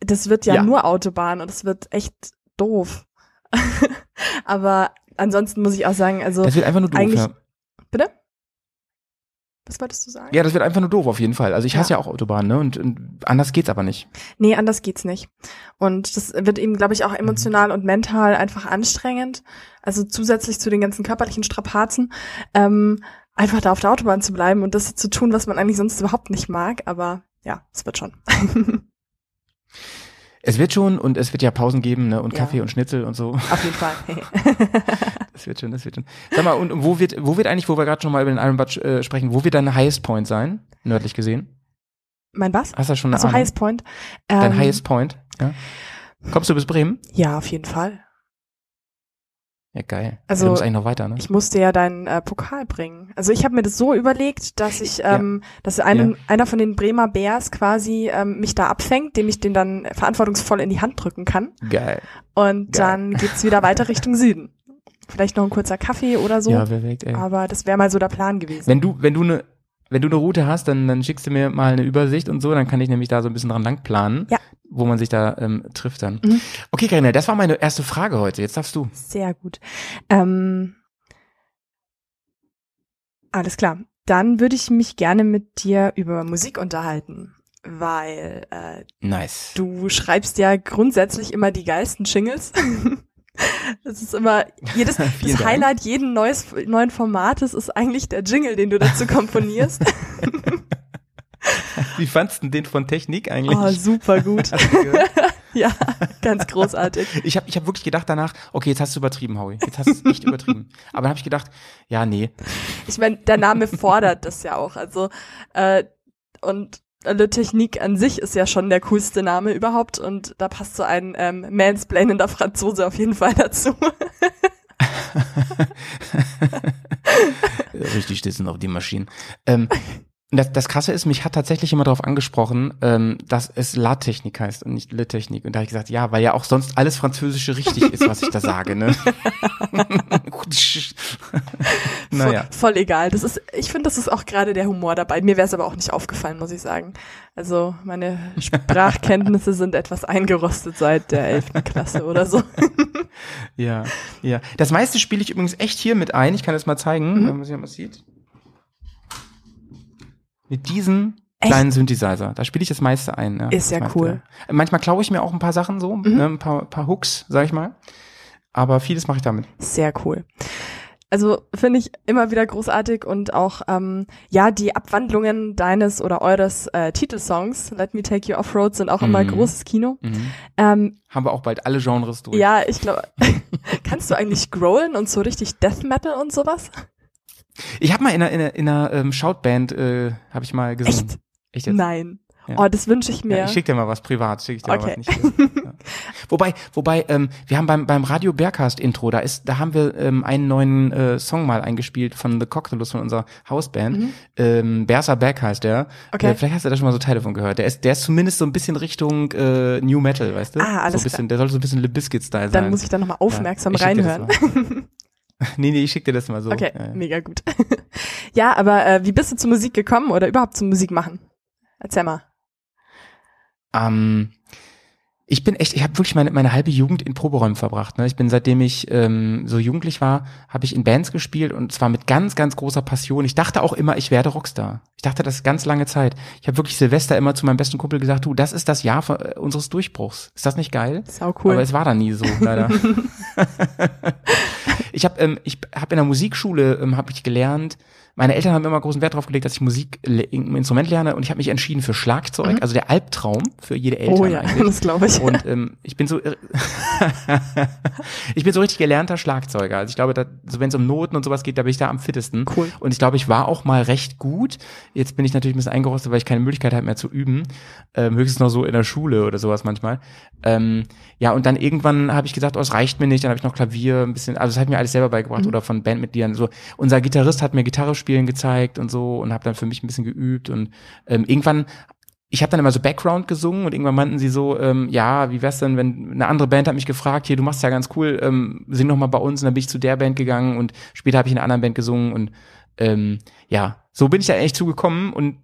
das wird ja, ja, nur Autobahn und es wird echt doof. *laughs* Aber ansonsten muss ich auch sagen, also das wird einfach nur doof, eigentlich. Bitte? Was wolltest du sagen? Ja, das wird einfach nur doof auf jeden Fall. Also ich hasse ja, ja auch Autobahnen, ne? Und, und, anders geht's aber nicht. Nee, anders geht's nicht. Und das wird eben, glaube ich, auch emotional mhm. und mental einfach anstrengend. Also zusätzlich zu den ganzen körperlichen Strapazen, ähm, einfach da auf der Autobahn zu bleiben und das zu tun, was man eigentlich sonst überhaupt nicht mag. Aber ja, es wird schon. *laughs* Es wird schon und es wird ja Pausen geben ne? und ja. Kaffee und Schnitzel und so. Auf jeden Fall. *laughs* das wird schon, das wird schon. Sag mal, und wo wird, wo wird eigentlich, wo wir gerade schon mal über den Iron Butt äh, sprechen, wo wird dein Highest Point sein, nördlich gesehen? Mein was? Hast du schon eine Also Highest Point. Dein ähm, Highest Point, ja. Kommst du bis Bremen? Ja, auf jeden Fall. Ja, geil. Also, du eigentlich noch weiter, ne? Ich musste ja deinen äh, Pokal bringen. Also ich habe mir das so überlegt, dass ich, ähm, ja. dass einen, ja. einer von den Bremer Bears quasi ähm, mich da abfängt, dem ich den dann verantwortungsvoll in die Hand drücken kann. Geil. Und geil. dann geht's wieder weiter Richtung *laughs* Süden. Vielleicht noch ein kurzer Kaffee oder so. Ja, perfekt, ey. Aber das wäre mal so der Plan gewesen. Wenn du, wenn du eine wenn du eine Route hast, dann, dann schickst du mir mal eine Übersicht und so, dann kann ich nämlich da so ein bisschen dran lang planen, ja. Wo man sich da ähm, trifft dann. Mhm. Okay, Karina, das war meine erste Frage heute. Jetzt darfst du. Sehr gut. Ähm, alles klar. Dann würde ich mich gerne mit dir über Musik unterhalten, weil äh, nice. du schreibst ja grundsätzlich immer die geilsten Jingles. *laughs* Das ist immer, jedes, *laughs* das Highlight jeden neues, neuen Formates ist eigentlich der Jingle, den du dazu komponierst. *laughs* Wie fandst du den von Technik eigentlich? Oh, super gut. *laughs* ja, ganz großartig. Ich habe ich hab wirklich gedacht danach, okay, jetzt hast du übertrieben, Howie. Jetzt hast du es echt übertrieben. Aber dann habe ich gedacht, ja, nee. Ich meine, der Name fordert das ja auch. Also, äh, und Le Technique an sich ist ja schon der coolste Name überhaupt und da passt so ein ähm, mansplainender Franzose auf jeden Fall dazu. *laughs* Richtig stissen auf die Maschinen. Ähm, das, das Krasse ist, mich hat tatsächlich immer darauf angesprochen, ähm, dass es La Technik heißt und nicht Le Technik. Und da habe ich gesagt, ja, weil ja auch sonst alles Französische richtig ist, was ich da sage. Ne? *laughs* naja. Voll, voll egal. Das ist, ich finde, das ist auch gerade der Humor dabei. Mir wäre es aber auch nicht aufgefallen, muss ich sagen. Also meine Sprachkenntnisse sind etwas eingerostet seit der elften Klasse oder so. *laughs* ja, ja. Das meiste spiele ich übrigens echt hier mit ein. Ich kann das mal zeigen, mhm. wenn man sich mal sieht. Mit diesem Echt? kleinen Synthesizer. Da spiele ich das meiste ein. Ja, ist ja meiste. cool. Manchmal klaue ich mir auch ein paar Sachen so, mhm. ne, ein paar, paar Hooks, sag ich mal. Aber vieles mache ich damit. Sehr cool. Also finde ich immer wieder großartig und auch ähm, ja die Abwandlungen deines oder eures äh, Titelsongs Let Me Take You Offroad sind auch immer Mhm. großes Kino. Mhm. Ähm, Haben wir auch bald alle Genres durch. ja, ich glaube, *laughs* kannst du eigentlich growlen und so richtig Death Metal und sowas? Ich habe mal in einer, in einer, in einer ähm, Shoutband, äh, habe ich mal gesungen. Echt? Echt jetzt? Nein. Ja. Oh, das wünsche ich mir. Ja, ich schick dir mal was privat, schick ich dir Okay. mal was nicht. Ja. Wobei, wobei, ähm, wir haben beim beim Radio Bergcast Intro, da ist, da haben wir ähm, einen neuen äh, Song mal eingespielt von The Cocktailus von unserer Hausband. Mhm. Ähm, Berser Berg heißt der. Okay. Äh, vielleicht hast du da schon mal so Teile von gehört. Der ist, der ist zumindest so ein bisschen Richtung äh, New Metal, weißt du? Ah, alles so ein bisschen, Der soll so ein bisschen Le Biscuit Style sein. Dann muss ich da nochmal aufmerksam Ja, reinhören. *laughs* nee, nee, ich schick dir das mal so. Okay, Ja, ja. mega gut. *laughs* ja, aber äh, wie bist du zur Musik gekommen oder überhaupt zum Musik machen? Erzähl mal. Ähm, ich bin echt, ich habe wirklich meine, meine halbe Jugend in Proberäumen verbracht. Ne? Ich bin, seitdem ich ähm, so jugendlich war, habe ich in Bands gespielt und zwar mit ganz, ganz großer Passion. Ich dachte auch immer, ich werde Rockstar. Ich dachte das ganz lange Zeit. Ich habe wirklich Silvester immer zu meinem besten Kumpel gesagt, du, das ist das Jahr von, äh, unseres Durchbruchs. Ist das nicht geil? Sau cool. Aber es war dann nie so, leider. *laughs* *laughs* ich habe ähm, ich hab in der Musikschule ähm, habe ich gelernt. Meine Eltern haben immer großen Wert darauf gelegt, dass ich Musik ein Instrument lerne und ich habe mich entschieden für Schlagzeug, Mhm. also der Albtraum für jede Eltern oh ja, eigentlich. das glaube ich. Und ähm, ich bin so *laughs* ich bin so richtig gelernter Schlagzeuger. Also ich glaube, da, so wenn es um Noten und sowas geht, da bin ich da am fittesten. Cool. Und ich glaube, ich war auch mal recht gut. Jetzt bin ich natürlich ein bisschen eingerostet, weil ich keine Möglichkeit habe mehr zu üben. Ähm, höchstens noch so in der Schule oder sowas manchmal. Ähm, ja, und dann irgendwann habe ich gesagt, oh, es reicht mir nicht. Dann habe ich noch Klavier ein bisschen, also das hat mir alles selber beigebracht Mhm. oder von Bandmitgliedern. So, unser Gitarrist hat mir Gitarre spielen gezeigt und so und habe dann für mich ein bisschen geübt und ähm, irgendwann ich habe dann immer so Background gesungen und irgendwann meinten sie so, ähm, ja, wie wär's denn, wenn eine andere Band hat mich gefragt, hier, du machst ja ganz cool, ähm, sing doch mal bei uns. Und dann bin ich zu der Band gegangen und später habe ich in einer anderen Band gesungen und ähm, ja, so bin ich da eigentlich zugekommen und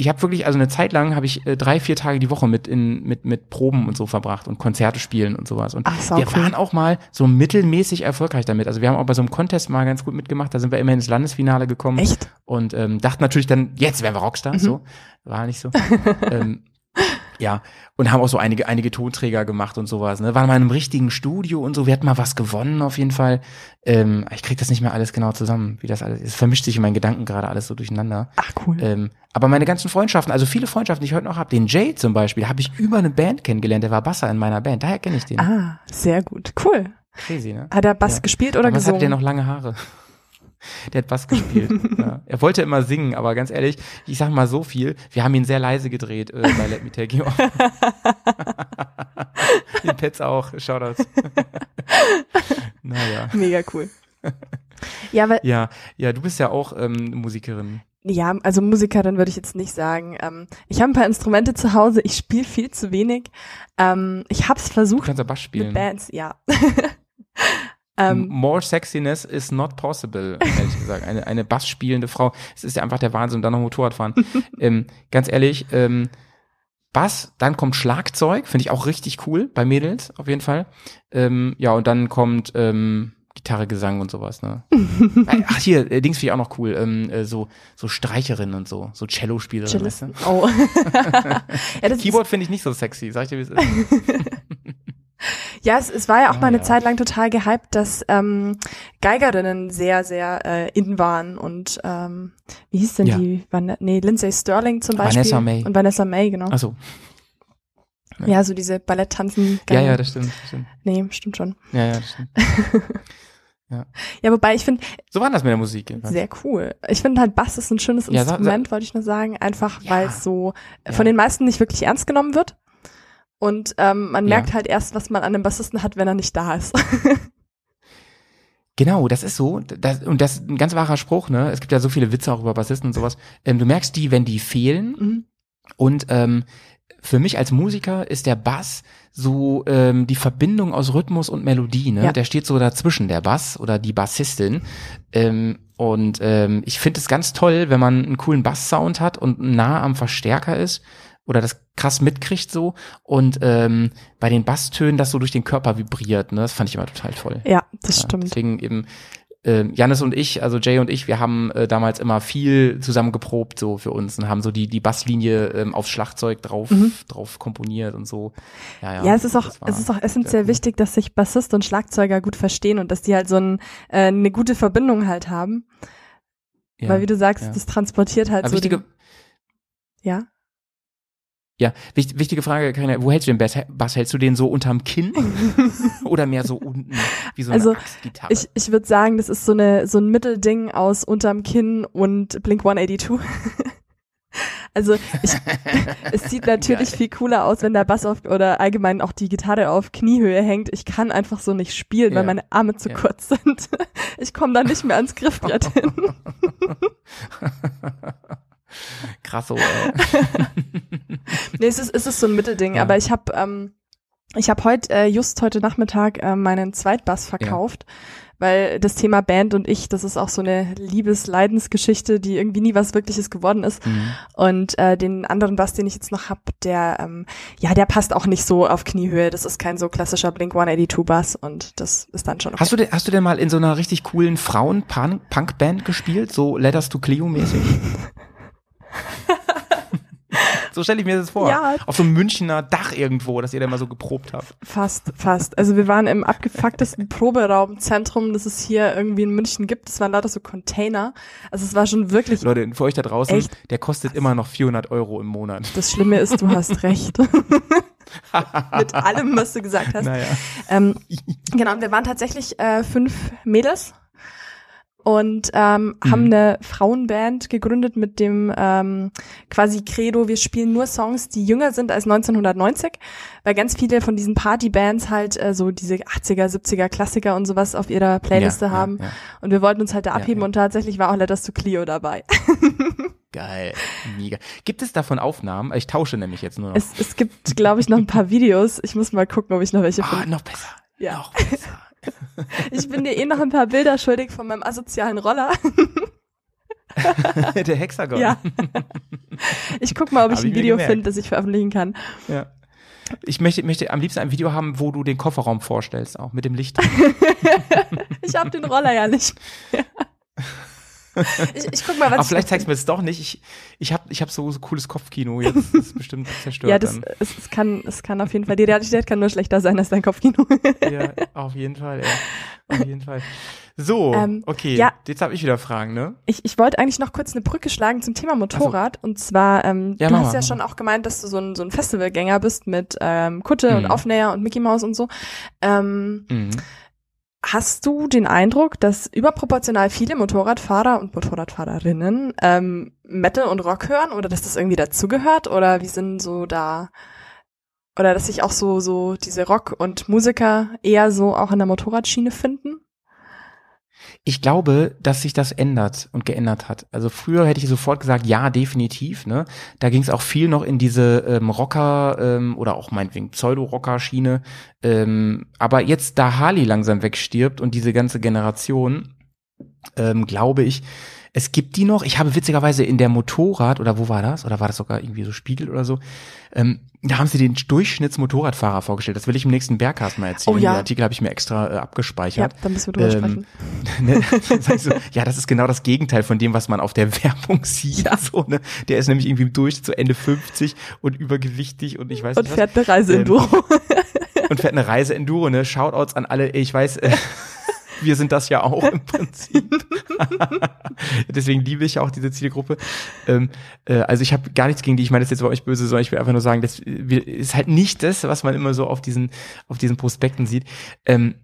ich habe wirklich, also eine Zeit lang habe ich äh, drei, vier Tage die Woche mit in mit mit Proben und so verbracht und Konzerte spielen und sowas. Und Ach, wir cool. waren auch mal so mittelmäßig erfolgreich damit. Also wir haben auch bei so einem Contest mal ganz gut mitgemacht. Da sind wir immer ins Landesfinale gekommen Echt? und ähm, dachten natürlich dann, jetzt werden wir Rockstar. Mhm. So war nicht so. *laughs* ähm, ja, und haben auch so einige, einige Tonträger gemacht und sowas. Ne? Waren mal in einem richtigen Studio und so. Wir hatten mal was gewonnen auf jeden Fall. Ähm, ich krieg das nicht mehr alles genau zusammen, wie das alles. Es vermischt sich in meinen Gedanken gerade alles so durcheinander. Ach cool. Ähm, aber meine ganzen Freundschaften, also viele Freundschaften, die ich heute noch habe, den Jay zum Beispiel, habe ich über eine Band kennengelernt. Der war Basser in meiner Band. Daher kenne ich den. ah, sehr gut. Cool. Crazy, ne? Hat er Bass Ja. gespielt oder Damals hatte der gesungen? noch lange Haare. Der hat Bass gespielt. *laughs* ja. Er wollte immer singen, aber ganz ehrlich, ich sag mal so viel, wir haben ihn sehr leise gedreht äh, bei Let Me Take You Off. *laughs* Die Pets auch, Shoutouts. *laughs* naja. Mega cool. Ja, weil, Ja, ja, du bist ja auch ähm, Musikerin. ja, also Musikerin würde ich jetzt nicht sagen. Ähm, ich habe ein paar Instrumente zu Hause, ich spiele viel zu wenig. Ähm, ich habe es Du versucht kannst ja Bass mit spielen. Bands, ja. Ähm, More sexiness is not possible, ehrlich gesagt. Eine, eine Bass spielende Frau. Es ist ja einfach der Wahnsinn und dann noch Motorrad fahren. *laughs* ähm, ganz ehrlich, ähm, Bass, dann kommt Schlagzeug, finde ich auch richtig cool, bei Mädels auf jeden Fall. Ähm, ja, und dann kommt ähm, Gitarre, Gesang und sowas, ne? *laughs* Ach, hier, äh, Dings finde ich auch noch cool, ähm, äh, so, so Streicherin und so, so Cello-Spielerin, weißt du? Oh. *laughs* ja, das Keyboard finde ich nicht so sexy, sag ich dir, wie es ist. Ja, es, es war ja auch Ah, mal eine ja. Zeit lang total gehypt, dass ähm, Geigerinnen sehr, sehr äh, in waren und ähm, wie hieß denn Ja. die? Van nee, Lindsay Sterling zum Beispiel. Vanessa May. Und Vanessa May, genau. Achso, Ja, so diese Balletttanzen. ja, ja, das stimmt, das stimmt. Nee, stimmt schon. Ja, ja, das stimmt. *laughs* Ja, wobei ich finde, So war das mit der Musik. jedenfalls. sehr cool. Ich finde halt Bass ist ein schönes Ja, Instrument, wollte ich nur sagen, einfach Ja. weil es so Ja. von den meisten nicht wirklich ernst genommen wird. Und ähm, man Ja. merkt halt erst, was man an einem Bassisten hat, wenn er nicht da ist. Genau, das ist so. Das, und das ist ein ganz wahrer Spruch, ne? Es gibt ja so viele Witze auch über Bassisten und sowas. Ähm, du merkst die, wenn die fehlen. Mhm. Und ähm, für mich als Musiker ist der Bass so ähm, die Verbindung aus Rhythmus und Melodie, ne? Ja. Der steht so dazwischen, der Bass oder die Bassistin. Ähm, und ähm, ich finde es ganz toll, wenn man einen coolen Bass-Sound hat und nah am Verstärker ist oder das krass mitkriegt so und ähm, bei den Basstönen das so durch den Körper vibriert, ne? Das fand ich immer total toll. ja, das Ja, stimmt. Deswegen eben äh, Janis und ich, also Jay und ich, wir haben äh, damals immer viel zusammen geprobt so für uns und haben so die die Basslinie ähm, aufs Schlagzeug drauf Mhm. drauf komponiert und so. Ja, ja. Ja, es ist auch, es ist auch essentiell wichtig, dass sich Bassist und Schlagzeuger gut verstehen und dass die halt so ein, äh, eine gute Verbindung halt haben. Ja. Weil wie du sagst, ja. das transportiert halt Aber so. wichtige, den, ja. Ja, wichtig, wichtige Frage, keine, wo hältst du den Bass? Bass hältst du den so unterm Kinn *laughs* oder mehr so unten, wie so eine Also, Axtgitarre? Ich, ich würde sagen, das ist so eine so ein Mittelding aus unterm Kinn und Blink 182. *laughs* also ich, *laughs* es sieht natürlich Geil. viel cooler aus, wenn der Bass auf oder allgemein auch die Gitarre auf Kniehöhe hängt. Ich kann einfach so nicht spielen, weil Ja. meine Arme zu Ja. kurz sind. Ich komme da nicht mehr ans Griffbrett hin. *laughs* Krass so. Ey. *laughs* Nee, es ist, es ist so ein Mittelding, Ja. aber ich habe ähm, ich habe heute äh, just heute Nachmittag äh, meinen Zweitbass verkauft, weil das Thema Band und ich, das ist auch so eine Liebes-Leidensgeschichte, die irgendwie nie was Wirkliches geworden ist. Mhm. Und äh, den anderen Bass, den ich jetzt noch hab, der ähm, ja, der passt auch nicht so auf Kniehöhe. Das ist kein so klassischer Blink 182 Bass und das ist dann schon okay. Hast du denn, hast du denn mal in so einer richtig coolen Frauen-Punk-Band gespielt? So Letters to Cleo mäßig? *laughs* *laughs* so stelle ich mir das vor. Ja. Auf so einem Münchner Dach irgendwo, dass ihr da mal so geprobt habt. Fast, fast. Also wir waren im abgefucktesten *laughs* Proberaumzentrum, das es hier irgendwie in München gibt. Das waren lauter so Container. Also es war schon wirklich Leute, für euch da draußen, Echt? der kostet immer noch 400 Euro im Monat. Das Schlimme ist, du hast *laughs* recht. Mit allem, was du gesagt hast. Naja. Ähm, genau, und wir waren tatsächlich äh, fünf Mädels und ähm, Mhm. haben eine Frauenband gegründet mit dem ähm, quasi Credo, wir spielen nur Songs, die jünger sind als 1990, weil ganz viele von diesen Partybands halt äh, so diese 80er, 70er Klassiker und sowas auf ihrer Playliste Ja, ja, haben. ja. Und wir wollten uns halt da Ja, abheben ja. und tatsächlich war auch Letters to Clio dabei. *laughs* Geil. Mega. Gibt es davon Aufnahmen? Ich tausche nämlich jetzt nur noch. Es, es gibt, glaube ich, noch ein paar Videos. Ich muss mal gucken, ob ich noch welche Ah, finde. noch besser. Ja. Noch besser. Ich bin dir eh noch ein paar Bilder schuldig von meinem asozialen Roller. *laughs* Der Hexagon. Ja. Ich guck mal, ob ich Hab ein ich Video finde, das ich veröffentlichen kann. ja. Ich möchte, möchte am liebsten ein Video haben, wo du den Kofferraum vorstellst, auch mit dem Licht. *laughs* Ich habe den Roller ja nicht. *laughs* Ich, ich guck mal, was Aber ich vielleicht zeigst du mir das doch nicht. Ich, ich habe ich hab so, so cooles Kopfkino jetzt. Das *laughs* ist bestimmt zerstört Ja, das, es, es kann, es kann auf jeden Fall, die Realität kann nur schlechter sein als dein Kopfkino. Ja, auf jeden Fall, ey. Auf jeden Fall. So, Ähm, okay. ja. Jetzt habe ich wieder Fragen, ne? Ich, ich wollte eigentlich noch kurz eine Brücke schlagen zum Thema Motorrad. Und zwar, ähm, Ja, du hast ja schon auch gemeint, dass du so ein, so ein Festivalgänger bist mit ähm, Kutte und Mhm. Aufnäher und Mickey Mouse und so. Ähm, Mhm. Hast du den Eindruck, dass überproportional viele Motorradfahrer und Motorradfahrerinnen ähm, Metal und Rock hören oder dass das irgendwie dazugehört oder wie sind so da oder dass sich auch so so diese Rock und Musiker eher so auch in der Motorradschiene finden? Ich glaube, dass sich das ändert und geändert hat. Also früher hätte ich sofort gesagt, ja, definitiv. Ne? Da ging es auch viel noch in diese ähm, Rocker ähm, oder auch meinetwegen Pseudo-Rocker-Schiene. Ähm, aber jetzt, da Harley langsam wegstirbt und diese ganze Generation, ähm, glaube ich, es gibt die noch. Ich habe witzigerweise in der Motorrad, oder wo war das? Oder war das sogar irgendwie so Spiegel oder so? Ähm, da haben sie den Durchschnittsmotorradfahrer vorgestellt. Das will ich im nächsten Bergcast mal erzählen. Oh ja. Den Artikel habe ich mir extra äh, Ja, abgespeichert. da müssen wir drüber Ähm, sprechen. *laughs* ne, so, ja, das ist genau das Gegenteil von dem, was man auf der *laughs* Werbung sieht. So, ne? Der ist nämlich irgendwie durch zu Ende 50 und übergewichtig und ich weiß Und nicht fährt eine Reise Ähm, Duro. was. Und fährt eine Reise Enduro, ne? Shoutouts an alle, ich weiß, äh, wir sind das ja auch im Prinzip. *laughs* Deswegen liebe ich auch diese Zielgruppe. Ähm, äh, also ich habe gar nichts gegen die, ich meine das jetzt bei euch böse, sondern ich will einfach nur sagen, das ist halt nicht das, was man immer so auf diesen, auf diesen Prospekten sieht. Ähm,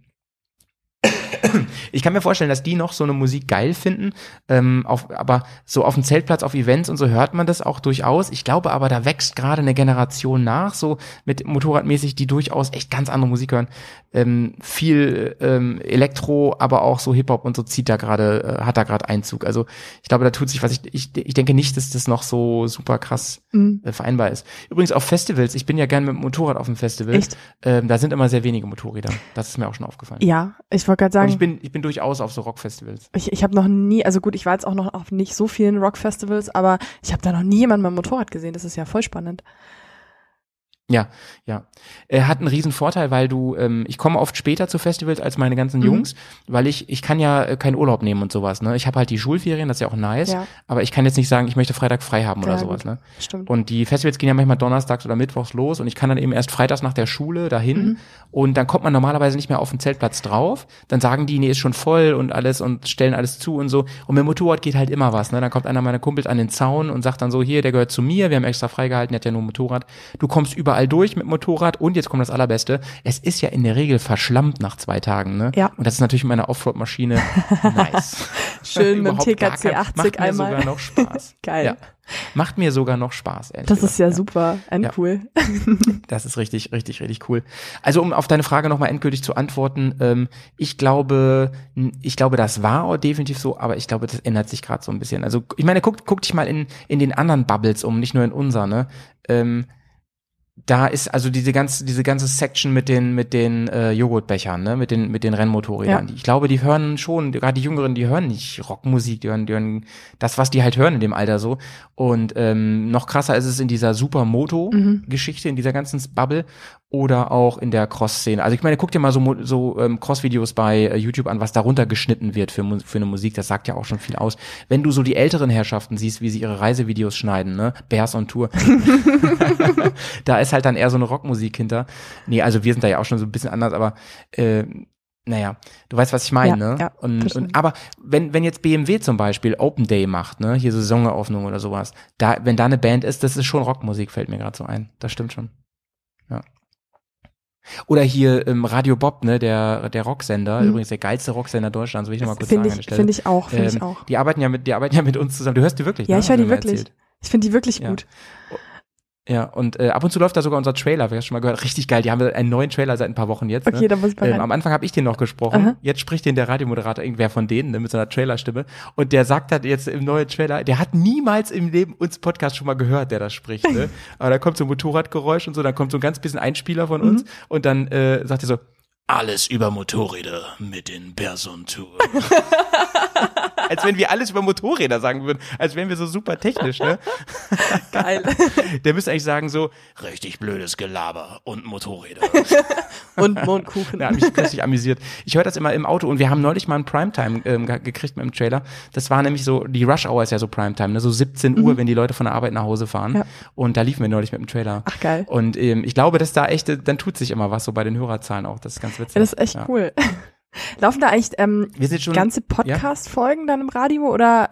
ich kann mir vorstellen, dass die noch so eine Musik geil finden, ähm, auf, aber so auf dem Zeltplatz, auf Events und so hört man das auch durchaus. Ich glaube aber, da wächst gerade eine Generation nach, so mit Motorradmäßig, die durchaus echt ganz andere Musik hören. Ähm, viel ähm, Elektro, aber auch so Hip-Hop und so zieht da gerade, äh, hat da gerade Einzug. Also ich glaube, da tut sich was. Ich, ich, ich denke nicht, dass das noch so super krass Mhm. äh, vereinbar ist. Übrigens auf Festivals, ich bin ja gern mit dem Motorrad auf dem Festival. Echt? Ähm, da sind immer sehr wenige Motorräder. Das ist mir auch schon aufgefallen. Ja, ich wollte gerade Und ich sagen, bin, ich bin durchaus auf so Rockfestivals. ich, ich habe noch nie, also gut, ich war jetzt auch noch auf nicht so vielen Rockfestivals, aber ich habe da noch nie jemanden mit dem Motorrad gesehen. Das ist ja voll spannend. Ja, ja. Er hat einen riesen Vorteil, weil du, ähm, ich komme oft später zu Festivals als meine ganzen Jungs, weil ich, ich kann ja äh, keinen Urlaub nehmen und sowas, ne? Ich habe halt die Schulferien, das ist ja auch nice, Ja. aber ich kann jetzt nicht sagen, ich möchte Freitag frei haben oder Ja, sowas, gut. ne? Stimmt. Und die Festivals gehen ja manchmal donnerstags oder mittwochs los und ich kann dann eben erst freitags nach der Schule dahin Mhm. und dann kommt man normalerweise nicht mehr auf den Zeltplatz drauf. Dann sagen die, nee, ist schon voll und alles und stellen alles zu und so. Und mit dem Motorrad geht halt immer was, ne? Dann kommt einer meiner Kumpels an den Zaun und sagt dann so, hier, der gehört zu mir, wir haben extra freigehalten, der hat ja nur ein Motorrad. Du kommst überall durch mit Motorrad und jetzt kommt das Allerbeste, es ist ja in der Regel verschlammt nach zwei Tagen, ne? Ja. Und das ist natürlich mit meiner Offroad-Maschine *laughs* nice. Schön mit dem TKC kein- 80 macht mir einmal. sogar noch Spaß. *laughs* Geil. Ja. Macht mir sogar noch Spaß, ehrlich Das gesagt. ist ja super. Ein Ja. cool. *laughs* Das ist richtig, richtig, richtig cool. Also um auf deine Frage nochmal endgültig zu antworten, ähm, ich glaube, ich glaube, das war auch definitiv so, aber ich glaube, das ändert sich gerade so ein bisschen. Also ich meine, guck, guck dich mal in, in den anderen Bubbles um, nicht nur in unser, ne? Ähm, da ist also diese ganze diese ganze Section mit den mit den äh, Joghurtbechern, ne, mit den mit den Rennmotorrädern. Ja. Ich glaube, die hören schon, gerade die Jüngeren, die hören nicht Rockmusik, die hören, die hören das, was die halt hören in dem Alter so. Und ähm, noch krasser ist es in dieser Supermoto-Geschichte, in dieser ganzen Bubble oder auch in der Cross-Szene. Also ich meine, guck dir mal so so ähm, Cross-Videos bei äh, YouTube an, was darunter geschnitten wird für für eine Musik. Das sagt ja auch schon viel aus. Wenn du so die älteren Herrschaften siehst, wie sie ihre Reisevideos schneiden, ne, Bears on Tour, *laughs* *laughs* da ist halt dann eher so eine Rockmusik hinter. Nee, also wir sind da ja auch schon so ein bisschen anders, aber äh, naja, du weißt, was ich meine, Ja, ne? ja, und, und aber wenn wenn jetzt BMW zum Beispiel Open Day macht, ne, hier so Saisoneröffnung oder sowas, da wenn da eine Band ist, das ist schon Rockmusik, fällt mir gerade so ein. Das stimmt schon. Ja. Oder hier ähm, Radio Bob, ne, der der Rocksender, Mhm. übrigens der geilste Rocksender Deutschlands, will ich noch mal kurz Finde sagen ich, finde ich auch, finde ich Ähm, auch. Die arbeiten ja mit, die arbeiten ja mit uns zusammen. Du hörst die wirklich, Ja, ne? ich höre die wirklich. erzählt. Ich finde die wirklich Ja. gut. Ja, und äh, ab und zu läuft da sogar unser Trailer, wer hast schon mal gehört, richtig geil. Die haben einen neuen Trailer seit ein paar Wochen jetzt. Okay, ne? da muss ich mal ähm, am Anfang habe ich den noch gesprochen. Aha. Jetzt spricht den der Radiomoderator, irgendwer von denen, ne, mit so einer Trailerstimme. Und der sagt halt jetzt im neuen Trailer, der hat niemals im Leben uns Podcast schon mal gehört, der das spricht. Ne? *laughs* Aber da kommt so ein Motorradgeräusch und so, dann kommt so ein ganz bisschen Einspieler von Mhm. uns und dann äh, sagt er so, alles über Motorräder mit den Person Tour. *laughs* als wenn wir alles über Motorräder sagen würden, als wären wir so super technisch, ne? *laughs* Geil. Der müsste eigentlich sagen so, richtig blödes Gelaber und Motorräder. *laughs* Und Mondkuchen. Da hat mich köstlich amüsiert. Ich höre das immer im Auto und wir haben neulich mal ein Primetime ähm, ge- gekriegt mit dem Trailer. Das war nämlich so, die Rush Hour ist ja so Primetime, ne? so 17 Uhr, wenn die Leute von der Arbeit nach Hause fahren. Mhm. Ja. Und da liefen wir neulich mit dem Trailer. Ach, geil. Und ähm, ich glaube, dass da echt, äh, dann tut sich immer was so bei den Hörerzahlen auch. Das ist ganz witzig. Ja, das ist echt Ja. cool. Laufen da eigentlich ähm, Wir sind schon, ganze Podcast-Folgen dann im Radio oder?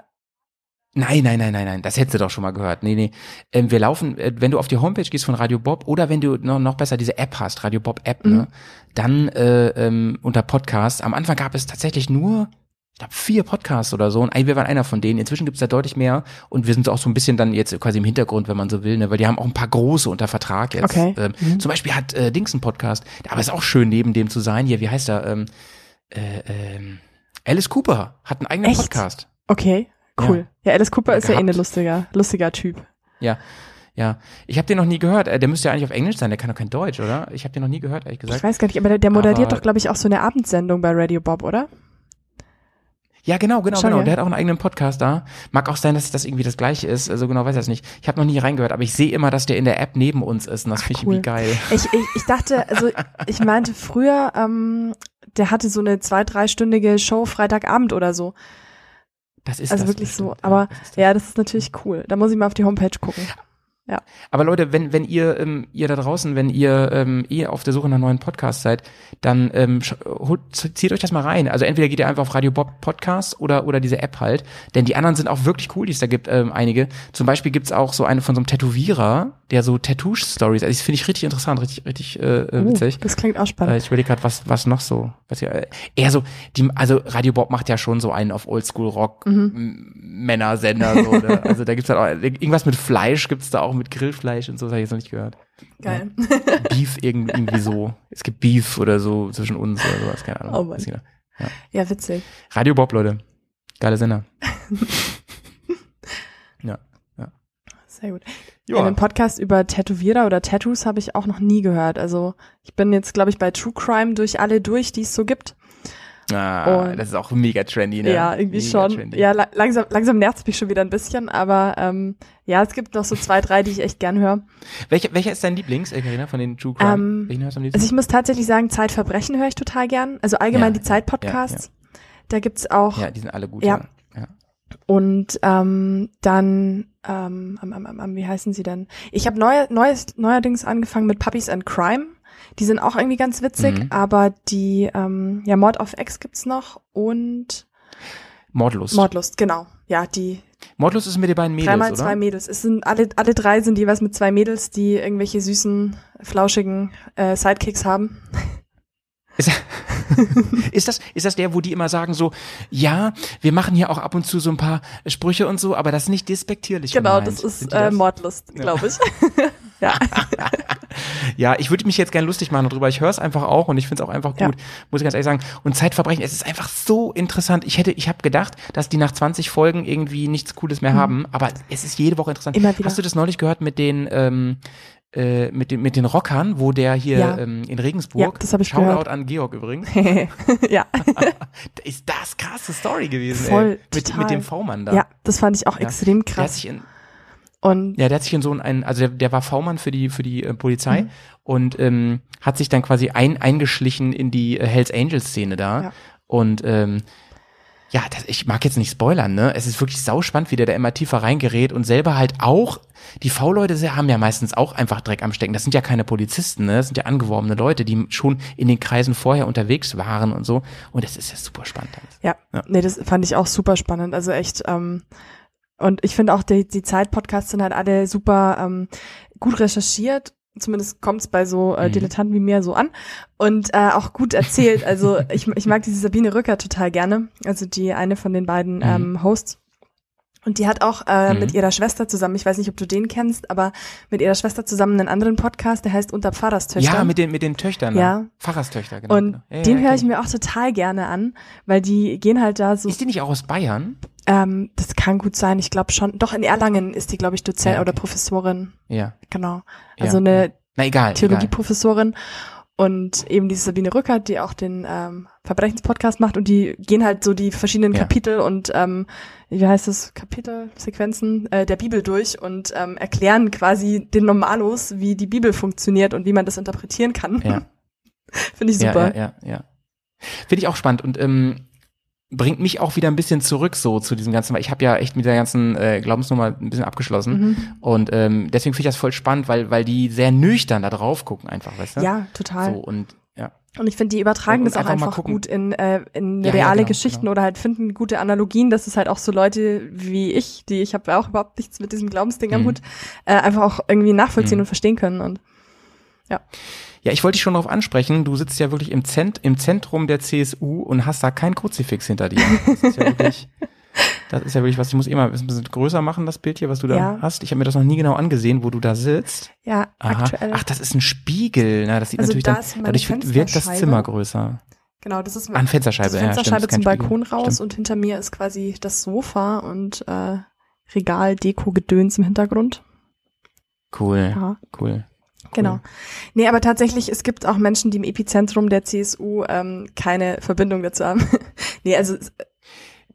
Nein, nein, nein, nein, nein, das hättest du doch schon mal gehört. Nee, nee. Ähm, wir laufen, äh, wenn du auf die Homepage gehst von Radio Bob oder wenn du noch, noch besser diese App hast, Radio Bob App, Mhm. ne, dann äh, ähm, unter Podcast. Am Anfang gab es tatsächlich nur, ich glaube, vier Podcasts oder so und wir waren einer von denen. Inzwischen gibt es da deutlich mehr und wir sind auch so ein bisschen dann jetzt quasi im Hintergrund, wenn man so will, ne, weil die haben auch ein paar große unter Vertrag jetzt. Okay. Ähm, Mhm. Zum Beispiel hat äh, Dings einen Podcast, aber ist auch schön neben dem zu sein. Hier, wie heißt er? Ähm, äh, ähm, Alice Cooper hat einen eigenen Echt? Podcast. Okay, cool. Ja, Alice Cooper Oder ist ja eh ein gehabt. lustiger, lustiger Typ. Ja, ja. Ich habe den noch nie gehört. Äh, Der müsste ja eigentlich auf Englisch sein. Der kann doch kein Deutsch, oder? Ich habe den noch nie gehört, ehrlich Ich gesagt. weiß gar nicht, aber der, der moderiert Aber- doch, glaube ich, auch so eine Abendsendung bei Radio Bob, oder? Ja, genau, genau, Schon, genau. ja. Der hat auch einen eigenen Podcast da. Mag auch sein, dass das irgendwie das gleiche ist. Also genau weiß ich das nicht. Ich habe noch nie reingehört, aber ich sehe immer, dass der in der App neben uns ist und das finde ich cool. irgendwie geil. Ich, ich, ich dachte, also ich meinte früher, ähm, der hatte so eine zwei-, dreistündige Show Freitagabend oder so. Das ist Also das wirklich so. bestimmt, ja. Aber ist das. ja, das ist natürlich cool. Da muss ich mal auf die Homepage gucken. Aber Leute, wenn, wenn ihr, ähm, ihr da draußen, wenn ihr ähm, eh auf der Suche nach neuen Podcasts seid, dann ähm, holt, zieht euch das mal rein. Also entweder geht ihr einfach auf Radio Bob Podcast oder, oder diese App halt. Denn die anderen sind auch wirklich cool, die es da gibt, ähm, einige. Zum Beispiel gibt's auch so eine von so einem Tätowierer, der so Tattoo-Stories, also das finde ich richtig interessant, richtig, richtig äh, äh, Uh, witzig. das klingt auch Äh, spannend. ich überlege gerade, was, was noch so. Was ja, äh, eher so, die, also Radio Bob macht ja schon so einen auf Oldschool Rock Mhm. So, ne? Also da gibt's halt auch irgendwas mit Fleisch gibt's da auch mit Grillfleisch und so, das habe ich jetzt noch nicht gehört. Geil. Beef irgendwie, so. Es gibt Beef oder so zwischen uns oder sowas, keine Ahnung. Oh Mann. Genau. Ja, witzig. Radio Bob, Leute. Geile Sender. *laughs* ja. Sehr gut. Einen Podcast über Tätowierer oder Tattoos habe ich auch noch nie gehört. Also ich bin jetzt, glaube ich, bei True Crime durch alle durch, die es so gibt. Ah, Und- das ist auch mega trendy, ne? Ja, irgendwie mega schon. trendy. Ja, la langsam, langsam nervt mich schon wieder ein bisschen, aber ähm, ja, es gibt noch so zwei, drei, die ich echt gern höre. Welcher, welcher ist dein Lieblings, äh, Carina, von den True Crime? Ähm, Welchen hörst du am liebsten? Also ich muss tatsächlich sagen, Zeitverbrechen höre ich total gern. Also allgemein Ja, die Zeit-Podcasts. Da gibt's auch ja, die sind alle gut. Ja. ja. Und ähm, dann, ähm, am, am, am, wie heißen sie denn? Ich habe neu, neues, neuerdings angefangen mit Puppies and Crime. Die sind auch irgendwie ganz witzig, Mhm. aber die, ähm, ja, Mord of X gibt's noch und Mordlust. Mordlust, genau. Ja, die Mordlust ist mit den beiden Mädels, dreimal oder? zwei Mädels. Es sind alle, alle drei sind jeweils mit zwei Mädels, die irgendwelche süßen, flauschigen äh, Sidekicks haben. Ist, *laughs* ist, das, ist das der, wo die immer sagen so, ja, wir machen hier auch ab und zu so ein paar Sprüche und so, aber das ist nicht despektierlich Genau, gemeint. das ist äh, das? Mordlust, glaube ich. *laughs* ja. Ja, ich würde mich jetzt gerne lustig machen darüber. Ich höre es einfach auch und ich finde es auch einfach Ja. gut, muss ich ganz ehrlich sagen. Und Zeitverbrechen, es ist einfach so interessant. Ich hätte, ich habe gedacht, dass die nach 20 Folgen irgendwie nichts Cooles mehr haben, aber es ist jede Woche interessant. Mhm. Immer wieder. Hast du das neulich gehört mit den ähm, äh, mit den mit den Rockern, wo der hier Ja. ähm, in Regensburg, Ja, das hab ich Shoutout gehört. an Georg übrigens, *laughs* ja. *laughs* ist das krasse Story gewesen, Voll, ey. Mit, total. mit dem V-Mann da. ja, das fand ich auch Ja. extrem krass. Und ja, der hat sich in so ein, also der, der war V-Mann für die, für die äh, Polizei Mhm. und ähm, hat sich dann quasi ein, eingeschlichen in die äh, Hells Angels Szene da. Ja. Und ähm, ja, das, ich mag jetzt nicht spoilern, ne? Es ist wirklich sauspannend, wie der da immer tiefer reingerät und selber halt auch, die V-Leute haben ja meistens auch einfach Dreck am Stecken. Das sind ja keine Polizisten, ne? Das sind ja angeworbene Leute, die schon in den Kreisen vorher unterwegs waren und so. Und das ist ja super spannend. ja, Ja. nee, das fand ich auch super spannend. Also echt, ähm, und ich finde auch, die, die Zeit-Podcasts sind halt alle super ähm, gut recherchiert. Zumindest kommt's bei so äh, Mhm. Dilettanten wie mir so an. Und äh, auch gut erzählt. Also ich, ich mag diese Sabine Rücker total gerne. Also die eine von den beiden Mhm. ähm, Hosts. Und die hat auch äh, Mhm. mit ihrer Schwester zusammen, ich weiß nicht, ob du den kennst, aber mit ihrer Schwester zusammen einen anderen Podcast, der heißt Unter Pfarrerstöchtern. Ja, mit den, mit den Töchtern. Ja. Ne? Pfarrerstöchter, genau. Und genau. Ja, den ja, höre kenn ich mir auch total gerne an, weil die gehen halt da so Ist die nicht auch aus Bayern? Ähm, das kann gut sein, ich glaube schon. Doch, in Erlangen ist die, glaube ich, Dozent Ja, okay. oder Professorin. Ja. Genau. Ja. Also eine Na egal. egal. Und eben diese Sabine Rückert, die auch den ähm, Verbrechenspodcast macht und die gehen halt so die verschiedenen Ja. Kapitel und ähm, wie heißt das, Kapitelsequenzen äh, der Bibel durch und ähm, erklären quasi den Normalos, wie die Bibel funktioniert und wie man das interpretieren kann. Ja. *laughs* Finde ich super. Ja, ja, ja, ja. Finde ich auch spannend und ähm, bringt mich auch wieder ein bisschen zurück so zu diesem ganzen, weil ich habe ja echt mit der ganzen äh, Glaubensnummer ein bisschen abgeschlossen Mhm. und ähm, deswegen finde ich das voll spannend, weil weil die sehr nüchtern da drauf gucken einfach, weißt du? Ja, total. So und ja. Und ich finde, die übertragen Und- das und auch einfach einfach gut in, äh, in Ja, ja, reale genau, Geschichten genau. oder halt finden gute Analogien, dass es halt auch so Leute wie ich, die ich habe ja auch überhaupt nichts mit diesem Glaubensding am Mhm. Hut, äh, einfach auch irgendwie nachvollziehen Mhm. und verstehen können. Und Ja, ich wollte dich schon darauf ansprechen, du sitzt ja wirklich im, Zent im Zentrum der CSU und hast da kein Kruzifix hinter dir. Das ist ja *laughs* wirklich, das ist ja wirklich was, ich muss immer ein bisschen größer machen, das Bild hier, was du da Ja. hast. Ich habe mir das noch nie genau angesehen, wo du da sitzt. ja, Aha. aktuell. Ach, das ist ein Spiegel. Na, das sieht Also natürlich da dann, dadurch wirkt das. Zimmer größer. genau, das ist eine Fensterscheibe, das ja, Fensterscheibe stimmt, ist kein zum Spiegel. Balkon raus Stimmt. und hinter mir ist quasi das Sofa und äh, Regal, Deko, Gedöns im Hintergrund. Cool, Ja. cool. Genau. Nee, aber tatsächlich, es gibt auch Menschen, die im Epizentrum der CSU ähm, keine Verbindung dazu haben. *laughs* nee, also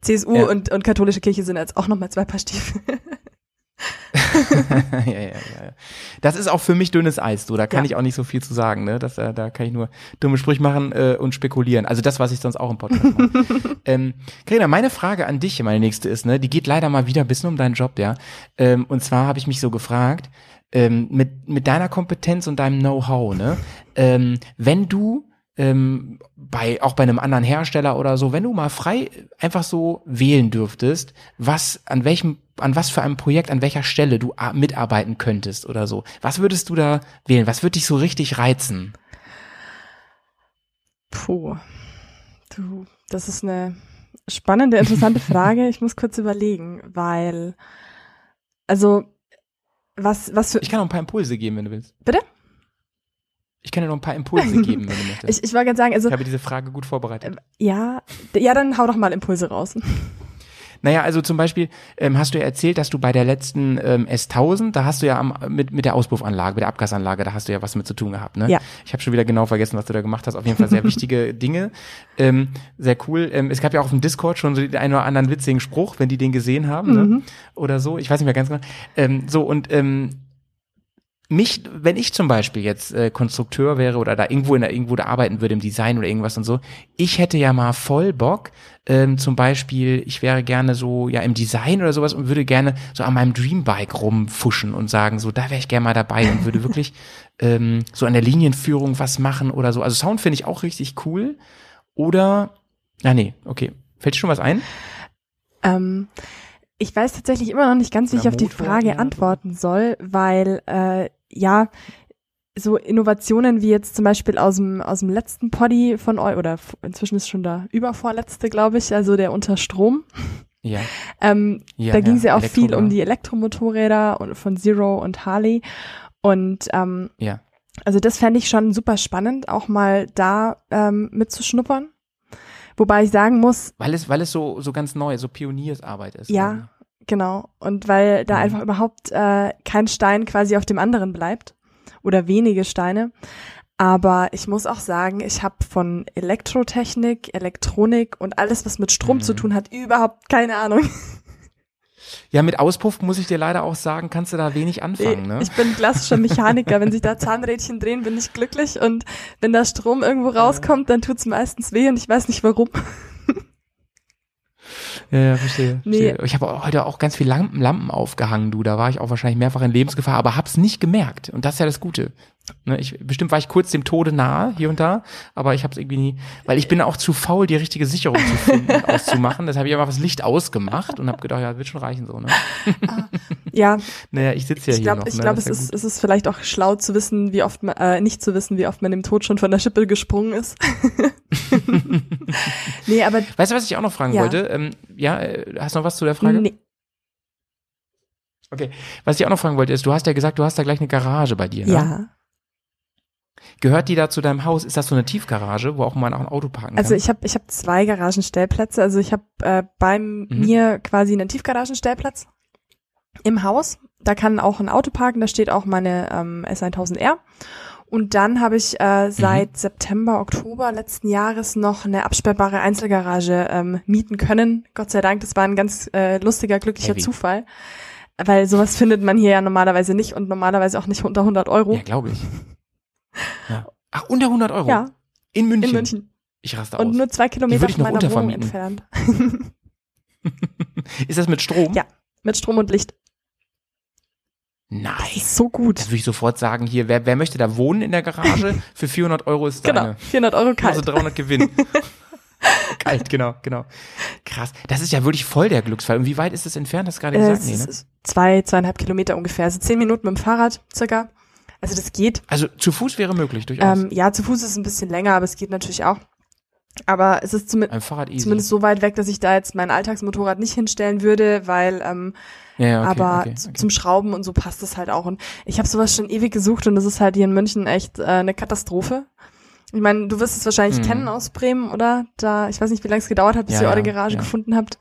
CSU Ja. und, und katholische Kirche sind jetzt auch nochmal zwei Paar Stiefel. *laughs* ja, ja, ja, ja. Das ist auch für mich dünnes Eis, du. Da kann Ja. ich auch nicht so viel zu sagen, ne? Das, äh, da kann ich nur dumme Sprüche machen äh, und spekulieren. Also das, was ich sonst auch im Podcast mache. *laughs* ähm, Carina, meine Frage an dich, meine nächste ist, ne? Die geht leider mal wieder ein bisschen um deinen Job, ja. Ähm, und zwar habe ich mich so gefragt, ähm, mit, mit deiner Kompetenz und deinem Know-how, ne? Ähm, wenn du ähm, bei auch bei einem anderen Hersteller oder so, wenn du mal frei einfach so wählen dürftest, was an welchem an was für einem Projekt, an welcher Stelle du mitarbeiten könntest oder so. Was würdest du da wählen? Was würde dich so richtig reizen? Puh. Du, das ist eine spannende, interessante Frage. Ich muss kurz überlegen, weil, also, was, was für, Ich kann noch ein paar Impulse geben, wenn du willst. Bitte? Ich kann dir noch ein paar Impulse *laughs* geben, wenn du möchtest. ich, ich wollte gerade sagen, also, ich habe diese Frage gut vorbereitet. ja, ja, dann hau doch mal Impulse raus. Naja, also zum Beispiel ähm, hast du ja erzählt, dass du bei der letzten ähm, S1000, da hast du ja am, mit, mit der Auspuffanlage, mit der Abgasanlage, da hast du ja was mit zu tun gehabt, ne? Ja. Ich habe schon wieder genau vergessen, was du da gemacht hast. Auf jeden Fall sehr wichtige *laughs* Dinge. Ähm, sehr cool. Ähm, es gab ja auch auf dem Discord schon so den einen oder anderen witzigen Spruch, wenn die den gesehen haben, ne? Oder so. Ich weiß nicht mehr ganz genau. Ähm, so, und ähm, mich, wenn ich zum Beispiel jetzt äh, Konstrukteur wäre oder da irgendwo in der, irgendwo da arbeiten würde im Design oder irgendwas und so, ich hätte ja mal voll Bock, ähm, zum Beispiel, ich wäre gerne so ja im Design oder sowas und würde gerne so an meinem Dreambike rumfuschen und sagen, so da wäre ich gerne mal dabei und würde wirklich *laughs* ähm, so an der Linienführung was machen oder so. Also Sound finde ich auch richtig cool. Oder, ah nee, okay, fällt dir schon was ein? Ähm, ich weiß tatsächlich immer noch nicht ganz, wie ich auf die Frage antworten soll, weil äh, ja so Innovationen wie jetzt zum Beispiel aus dem aus dem letzten Poddy von euch oder inzwischen ist schon der übervorletzte, glaube ich, also der unter Strom. Ja. *laughs* Ähm, ja da ging es ja auch viel um die Elektromotorräder und von Zero und Harley und ähm, Ja. also das fände ich schon super spannend, auch mal da ähm, mitzuschnuppern. Wobei ich sagen muss, Weil es, weil es so, so ganz neu, so Pioniersarbeit ist. Ja. Genau. Und weil da Mhm. einfach überhaupt äh, kein Stein quasi auf dem anderen bleibt oder wenige Steine. Aber ich muss auch sagen, ich habe von Elektrotechnik, Elektronik und alles, was mit Strom Mhm. zu tun hat, überhaupt keine Ahnung. *laughs* Ja, mit Auspuff muss ich dir leider auch sagen, kannst du da wenig anfangen, ne? Ich bin klassischer *laughs* Mechaniker. Wenn sich da Zahnrädchen drehen, bin ich glücklich. Und wenn da Strom irgendwo rauskommt, dann tut's meistens weh und ich weiß nicht warum. Ja, ja, verstehe. Nee. verstehe. Ich habe heute auch ganz viel Lampen, Lampen aufgehangen, du. Da war ich auch wahrscheinlich mehrfach in Lebensgefahr, aber hab's nicht gemerkt. Und das ist ja das Gute. Ne, ich, bestimmt war ich kurz dem Tode nahe, hier und da, aber ich hab's irgendwie nie, weil ich bin auch zu faul, die richtige Sicherung zu finden *laughs* auszumachen. Deshalb habe ich einfach das Licht ausgemacht und habe gedacht, ja, wird schon reichen so, ne? Ja, *laughs* Naja, ich sitze ja ich hier glaube, noch. ich ne? glaube, es ist, es ist vielleicht auch schlau zu wissen, wie oft man, äh, nicht zu wissen, wie oft man dem Tod schon von der Schippe gesprungen ist. *laughs* nee, aber Weißt du, was ich auch noch fragen Ja. wollte? Ähm, ja, äh, hast du noch was zu der Frage? nee, Okay. Was ich auch noch fragen wollte, ist, du hast ja gesagt, du hast da gleich eine Garage bei dir, ne? ja. Gehört die da zu deinem Haus? Ist das so eine Tiefgarage, wo auch mal auch ein Auto parken kann? Also ich habe ich hab zwei Garagenstellplätze. Also ich habe äh, bei Mhm. mir quasi einen Tiefgaragenstellplatz im Haus. Da kann auch ein Auto parken. Da steht auch meine ähm, S1000R. Und dann habe ich Mhm. äh, seit September, Oktober letzten Jahres noch eine absperrbare Einzelgarage ähm, mieten können. Gott sei Dank, das war ein ganz äh, lustiger, glücklicher Heavy. Zufall. Weil sowas findet man hier ja normalerweise nicht und normalerweise auch nicht unter 100 Euro. Ja, glaube ich. *laughs* Ja. Ach, unter 100 Euro? Ja, In München? in München. Ich raste Und aus. nur zwei Kilometer von meiner Wohnung entfernt. *laughs* Ist das mit Strom? Ja. Mit Strom und Licht. Nein. Das ist so gut. Das würde ich sofort sagen, hier, wer, wer möchte da wohnen in der Garage? *laughs* Für 400 Euro ist Genau, deine. 400 Euro kalt. Also 300 Gewinn. *laughs* Kalt, genau, genau. Krass. Das ist ja wirklich voll der Glücksfall. Und wie weit ist das entfernt? Hast du gerade äh, gesagt? es Nee, ne? ist zwei, zweieinhalb Kilometer ungefähr. Also zehn Minuten mit dem Fahrrad circa. Also das geht. Also zu Fuß wäre möglich, durchaus. Ähm, ja, zu Fuß ist es ein bisschen länger, aber es geht natürlich auch. Aber es ist easy. zumindest so weit weg, dass ich da jetzt mein Alltagsmotorrad nicht hinstellen würde, weil ähm, ja, ja, okay, aber okay, okay. zum Schrauben und so passt es halt auch. Und ich habe sowas schon ewig gesucht und das ist halt hier in München echt äh, eine Katastrophe. Ich meine, du wirst es wahrscheinlich Mhm. kennen aus Bremen, oder? Da, ich weiß nicht, wie lange es gedauert hat, bis Ja, ihr eure ja, Garage ja. gefunden habt.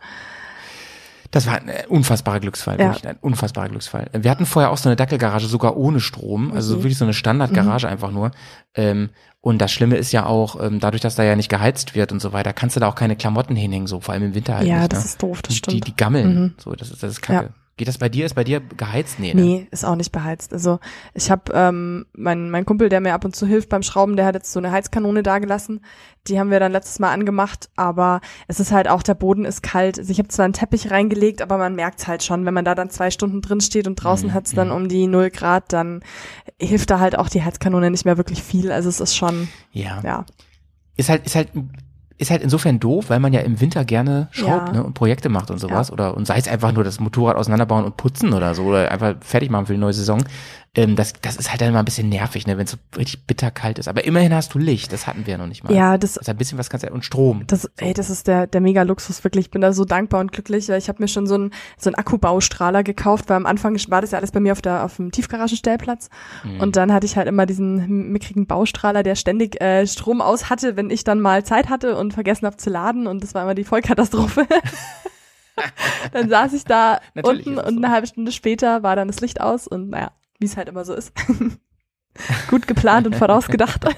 Das war ein äh, unfassbarer Glücksfall, Ja. wirklich ein unfassbarer Glücksfall. Wir hatten vorher auch so eine Dackelgarage, sogar ohne Strom, also Okay. wirklich so eine Standardgarage einfach nur. Ähm, und das Schlimme ist ja auch, ähm, dadurch, dass da ja nicht geheizt wird und so weiter, kannst du da auch keine Klamotten hinhängen, so vor allem im Winter halt ja, nicht. das ne? ist doof, das die, stimmt. die, die gammeln. Mhm. So, das ist, das ist kacke. Geht das bei dir? Ist bei dir geheizt? Nee, ne? Nee, ist auch nicht beheizt. Also ich habe ähm, mein, mein Kumpel, der mir ab und zu hilft beim Schrauben, der hat jetzt so eine Heizkanone dagelassen. Die haben wir dann letztes Mal angemacht, aber es ist halt auch, der Boden ist kalt. Also ich habe zwar einen Teppich reingelegt, aber man merkt's halt schon, wenn man da dann zwei Stunden drin steht und draußen Mhm, hat's dann um die null Grad, dann hilft da halt auch die Heizkanone nicht mehr wirklich viel. Also es ist schon, Ja. ja. Ist halt, ist halt, ist halt insofern doof, weil man ja im Winter gerne schraubt, Ja. ne, und Projekte macht und sowas. Oder, und sei es einfach nur das Motorrad auseinanderbauen und putzen oder so, oder einfach fertig machen für die neue Saison. Ähm, das, das ist halt dann immer ein bisschen nervig, ne, wenn es so richtig bitterkalt ist. Aber immerhin hast du Licht, das hatten wir ja noch nicht mal. Ja, das Also ein bisschen was du, und Strom. Das, ey, das ist der, der mega Luxus, wirklich. Ich bin da so dankbar und glücklich, ich habe mir schon so einen, so einen Akkubaustrahler gekauft, weil am Anfang war das ja alles bei mir auf der, auf dem Tiefgaragenstellplatz. Mhm. Und dann hatte ich halt immer diesen mickrigen Baustrahler, der ständig äh, Strom aus hatte, wenn ich dann mal Zeit hatte und vergessen habe zu laden. Und das war immer die Vollkatastrophe. *laughs* dann saß ich da *laughs* Natürlich unten ist und eine halbe Stunde später war dann das Licht aus und naja, wie es halt immer so ist. *laughs* Gut geplant und vorausgedacht. *laughs*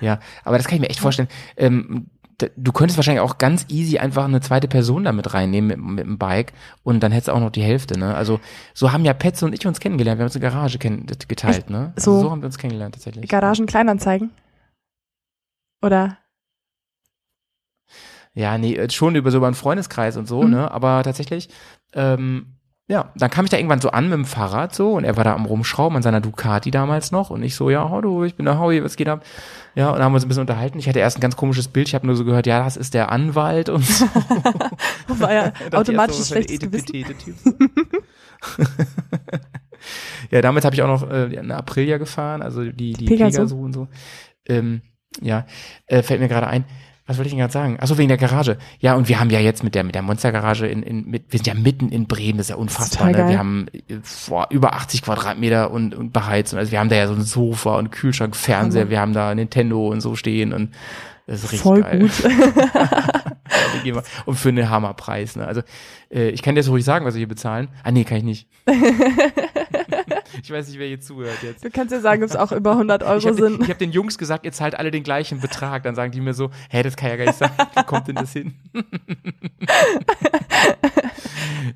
Ja, aber das kann ich mir echt vorstellen. Ähm, du könntest wahrscheinlich auch ganz easy einfach eine zweite Person damit reinnehmen mit, mit dem Bike und dann hättest du auch noch die Hälfte, ne? Also so haben ja Petz und ich uns kennengelernt. Wir haben uns eine Garage geteilt, Echt? ne? Also So? so haben wir uns kennengelernt tatsächlich. Garagen Kleinanzeigen. Oder? Ja, nee, äh, schon über so über einen Freundeskreis und so, Mhm. ne? Aber tatsächlich, ähm, ja, dann kam ich da irgendwann so an mit dem Fahrrad so und er war da am Rumschrauben an seiner Ducati damals noch und ich so, ja, hallo, ich bin der Howie, was geht ab? Ja, und dann haben wir uns ein bisschen unterhalten. Ich hatte erst ein ganz komisches Bild, ich habe nur so gehört, ja, das ist der Anwalt und so. *laughs* War ja *laughs* automatisch so, schlechtes Gewissen. Ja, damals habe ich auch noch äh, eine Aprilia gefahren, also die, die Pegaso. Pegaso, und so. Ähm, ja, äh, fällt mir gerade ein. Was wollte ich denn gerade sagen? Achso, wegen der Garage. Ja, und wir haben ja jetzt mit der mit der Monstergarage in, in mit, wir sind ja mitten in Bremen, das ist ja unfassbar. Total Ne? Wir haben äh, vor über 80 Quadratmeter und, und beheizt. Und also wir haben da ja so ein Sofa und Kühlschrank, Fernseher, Hammer. wir haben da Nintendo und so stehen und das ist richtig Voll geil. gut. *laughs* Und für einen Hammerpreis. Ne? Also äh, ich kann dir jetzt ruhig sagen, was wir hier bezahlen. Ah nee, kann ich nicht. *laughs* ich weiß nicht, wer hier zuhört jetzt. Du kannst ja sagen, ob es auch über 100 Ich Euro habe den, sind. ich hab den Jungs gesagt, ihr zahlt alle den gleichen Betrag. Dann sagen die mir so, hä, das kann ja gar nicht sein. Wie kommt denn das hin? *laughs*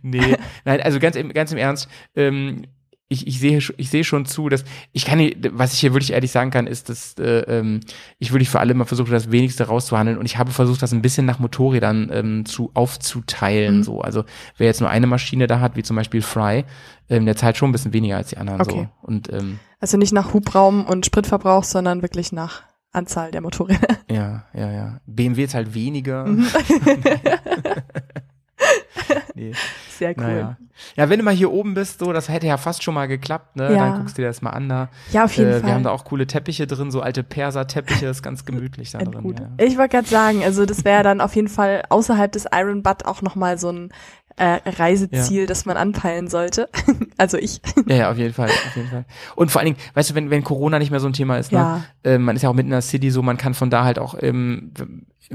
nee, nein, also ganz im, ganz im Ernst, ähm, ich, ich sehe ich sehe schon zu, dass ich kann nicht, was ich hier wirklich ehrlich sagen kann, ist, dass äh, ähm, ich wirklich für alle immer versuche, das Wenigste rauszuhandeln und ich habe versucht, das ein bisschen nach Motorrädern ähm, zu aufzuteilen. Mhm. So, also wer jetzt nur eine Maschine da hat, wie zum Beispiel Fry, ähm, der zahlt schon ein bisschen weniger als die anderen. Okay. So und ähm, Also nicht nach Hubraum und Spritverbrauch, sondern wirklich nach Anzahl der Motorräder. ja, ja, ja. BMW halt weniger. Mhm. *laughs* *laughs* *laughs* nee. Sehr cool. Naja. Ja, wenn du mal hier oben bist, so, das hätte ja fast schon mal geklappt, ne? Ja. Dann guckst du dir das mal an da. Ja, auf jeden Äh, Fall. wir haben da auch coole Teppiche drin, so alte Perser-Teppiche, ist ganz gemütlich da Äh, drin. Ja. Ich wollte gerade sagen, also das wäre dann auf jeden Fall außerhalb des Iron Butt auch nochmal so ein äh, Reiseziel, das man anpeilen sollte. *laughs* also ich. ja, ja, auf jeden Fall, auf jeden Fall. Und vor allen Dingen, weißt du, wenn, wenn Corona nicht mehr so ein Thema ist, ne? Ja. äh, man ist ja auch mitten in der City so, man kann von da halt auch ähm,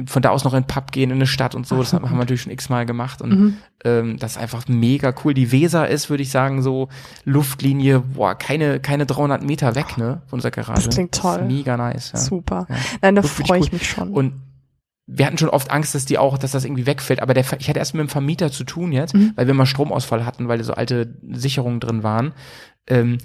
von da aus noch in den Pub gehen, in eine Stadt und so, das haben wir natürlich schon x-mal gemacht und Mhm. ähm, das ist einfach mega cool. Die Weser ist, würde ich sagen, so Luftlinie, boah, keine, keine 300 Meter weg, ne, von unserer Garage. Das klingt toll. ist mega nice, ja. Super. Ja. Nein, da freue ich cool. mich schon. Und wir hatten schon oft Angst, dass die auch, dass das irgendwie wegfällt. Aber der, ich hatte erst mit dem Vermieter zu tun jetzt, Mhm. weil wir mal Stromausfall hatten, weil so alte Sicherungen drin waren. Ähm,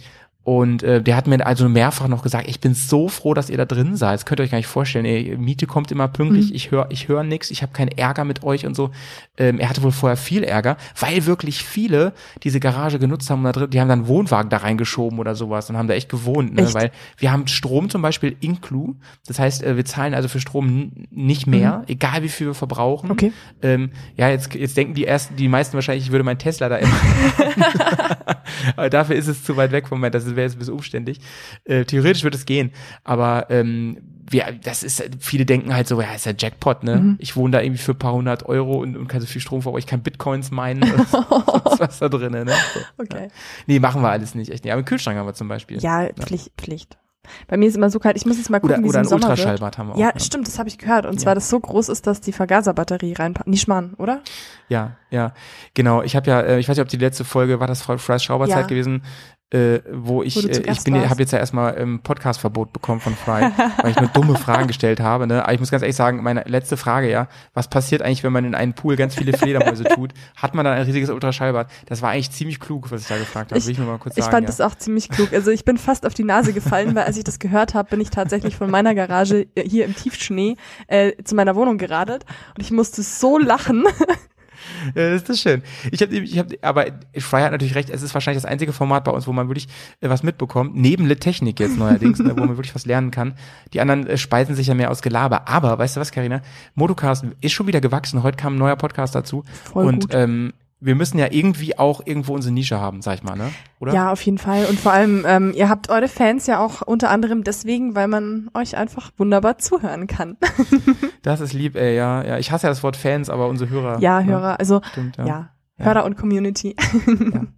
und äh, der hat mir also mehrfach noch gesagt, ich bin so froh, dass ihr da drin seid. Das könnt ihr euch gar nicht vorstellen. Ey, Miete kommt immer pünktlich, Mhm. ich höre ich hör nix, ich habe keinen Ärger mit euch und so. Ähm, er hatte wohl vorher viel Ärger, weil wirklich viele diese Garage genutzt haben und da drin, die haben dann Wohnwagen da reingeschoben oder sowas und haben da echt gewohnt, ne? Echt? weil wir haben Strom zum Beispiel inclu. Das heißt, äh, wir zahlen also für Strom nicht mehr, egal wie viel wir verbrauchen. Mhm. Okay. Ähm, ja, jetzt, jetzt denken die ersten, die meisten wahrscheinlich, ich würde mein Tesla da immer. *laughs* *laughs* aber dafür ist es zu weit weg von mir, das wäre jetzt ein bisschen umständlich. Äh, theoretisch würde es gehen, aber ähm, wir, das ist, viele denken halt so, ja, ist ja Jackpot, ne? Mhm. Ich wohne da irgendwie für ein paar hundert Euro und, und kann so viel Strom verbrauchen, ich kann Bitcoins meinen sonst *laughs* was da drin, ne? So, Okay. Ja. Nee, machen wir alles nicht, echt nicht. Aber einen Kühlschrank haben wir zum Beispiel. Ja, Pflicht, Pflicht. Bei mir ist immer so kalt, ich muss jetzt mal gucken, Oder, wie oder es im Sommer wird. Ultraschallbad haben wir auch. Ja, stimmt, das habe ich gehört. Und zwar, das so groß ist, dass die Vergaserbatterie reinpackt. Nicht Mann, oder? Ja, ja, genau. Ich habe ja, äh, ich weiß nicht, ob die letzte Folge war das Frau Fries Schrauberzeit Ja. gewesen, äh, wo ich, Wo äh, ich bin, habe jetzt ja erstmal ähm, Podcast-Verbot bekommen von Fry, *laughs* weil ich nur dumme Fragen gestellt habe. Ne? Aber ich muss ganz ehrlich sagen, meine letzte Frage, ja, was passiert eigentlich, wenn man in einen Pool ganz viele Fledermäuse *laughs* tut? Hat man dann ein riesiges Ultraschallbad? Das war eigentlich ziemlich klug, was ich da gefragt habe. Ich- Will ich nur mal kurz Ich sagen. fand ja. das auch ziemlich klug. Also ich bin fast auf die Nase gefallen, weil als ich das gehört habe, bin ich tatsächlich von meiner Garage äh, hier im Tiefschnee äh, zu meiner Wohnung geradelt und ich musste so lachen. Ja, das ist schön. Ich habe, ich hab, aber Fry hat natürlich recht. Es ist wahrscheinlich das einzige Format bei uns, wo man wirklich äh, was mitbekommt. Neben Lit Technik jetzt *laughs* neuerdings, ne, wo man wirklich was lernen kann. Die anderen äh, speisen sich ja mehr aus Gelaber. Aber weißt du was, Karina? Motocast ist schon wieder gewachsen. Heute kam ein neuer Podcast dazu. Voll und gut. ähm, wir müssen ja irgendwie auch irgendwo unsere Nische haben, sag ich mal, ne? Oder? Ja, auf jeden Fall. Und vor allem, ähm, ihr habt eure Fans ja auch unter anderem deswegen, weil man euch einfach wunderbar zuhören kann. *laughs* Das ist lieb, ey, ja, ja. Ich hasse ja das Wort Fans, aber unsere Hörer. ja, ne? Hörer, also Stimmt, ja, ja. Ja. Hörer und Community. Ja, *laughs*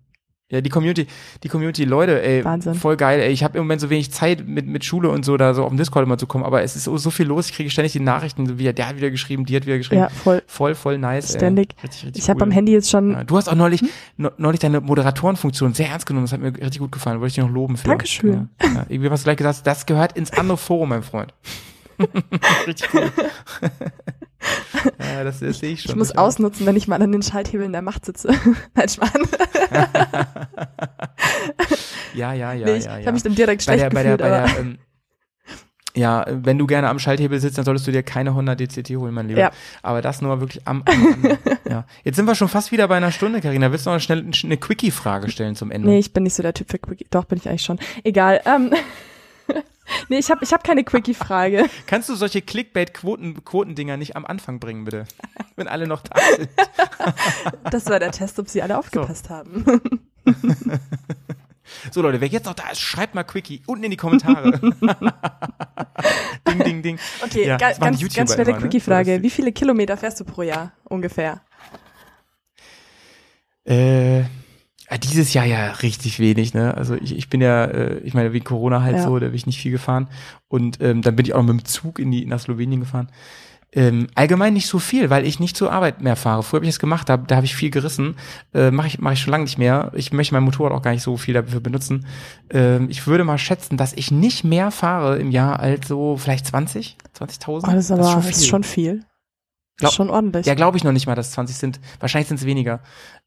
die Community, die Community, Leute, ey, Wahnsinn. voll geil, ey. Ich habe im Moment so wenig Zeit mit, mit Schule und so, da so auf dem Discord immer zu kommen, aber es ist so, so viel los, ich kriege ständig die Nachrichten, so wie der hat wieder geschrieben, die hat wieder geschrieben. Ja, voll. Voll, voll nice. Ständig. Ey. Richtig, richtig Ich habe cool. am Handy jetzt schon. Ja, du hast auch neulich, ne- neulich deine Moderatorenfunktion sehr ernst genommen, das hat mir richtig gut gefallen, wollte ich dich noch loben für. Dankeschön. Ja, ja. Irgendwie hast du gleich gesagt, das gehört ins andere Forum, mein Freund. *laughs* *laughs* richtig cool. ja, das, das sehe ich schon. Ich muss ausnutzen, wenn ich mal an den Schalthebeln der Macht sitze. *laughs* Nein, Schmarrn. *laughs* Ja, ja, ja, nee, ich ja, ja. habe mich dann direkt bei schlecht der, bei der, gefühlt, bei aber der, ähm, ja, wenn du gerne am Schalthebel sitzt, dann solltest du dir keine 100 DCT holen, mein Lieber. Ja. Aber das nur wirklich am, am Rande. ja. Jetzt sind wir schon fast wieder bei einer Stunde, Karina. Willst du noch schnell eine Quickie-Frage stellen zum Ende? nee, ich bin nicht so der Typ für Quickie. Doch, bin ich eigentlich schon. Egal. Ähm, *laughs* nee, ich habe ich hab keine Quickie-Frage. Kannst du solche Clickbait-Quotendinger nicht am Anfang bringen, bitte? Wenn alle noch da sind. *laughs* Das war der Test, ob sie alle aufgepasst haben. *laughs* So, Leute, wer jetzt noch da ist, schreibt mal Quickie unten in die Kommentare. ding, ding, ding. Okay, Ja, ga, ganz, ganz schnelle ne? Quickie-Frage. So, Wie viele Kilometer fährst du pro Jahr ungefähr? Äh, ja, dieses Jahr ja richtig wenig, ne? Also ich, ich bin ja, äh, ich meine, wegen Corona halt Ja. so, da bin ich nicht viel gefahren. Und ähm, dann bin ich auch mit dem Zug in die, nach Slowenien gefahren. Ähm, allgemein nicht so viel, weil ich nicht zur Arbeit mehr fahre. Früher habe ich das gemacht, da, da habe ich viel gerissen. Äh, Mache ich, mach ich schon lange nicht mehr. Ich möchte mein Motorrad auch gar nicht so viel dafür benutzen. Ähm, ich würde mal schätzen, dass ich nicht mehr fahre im Jahr als so vielleicht 20, 20.000. Oh, das ist aber das ist schon viel. Das Glaub- ist schon ordentlich. Ja, glaube ich noch nicht mal, dass es 20 sind. Wahrscheinlich sind es weniger.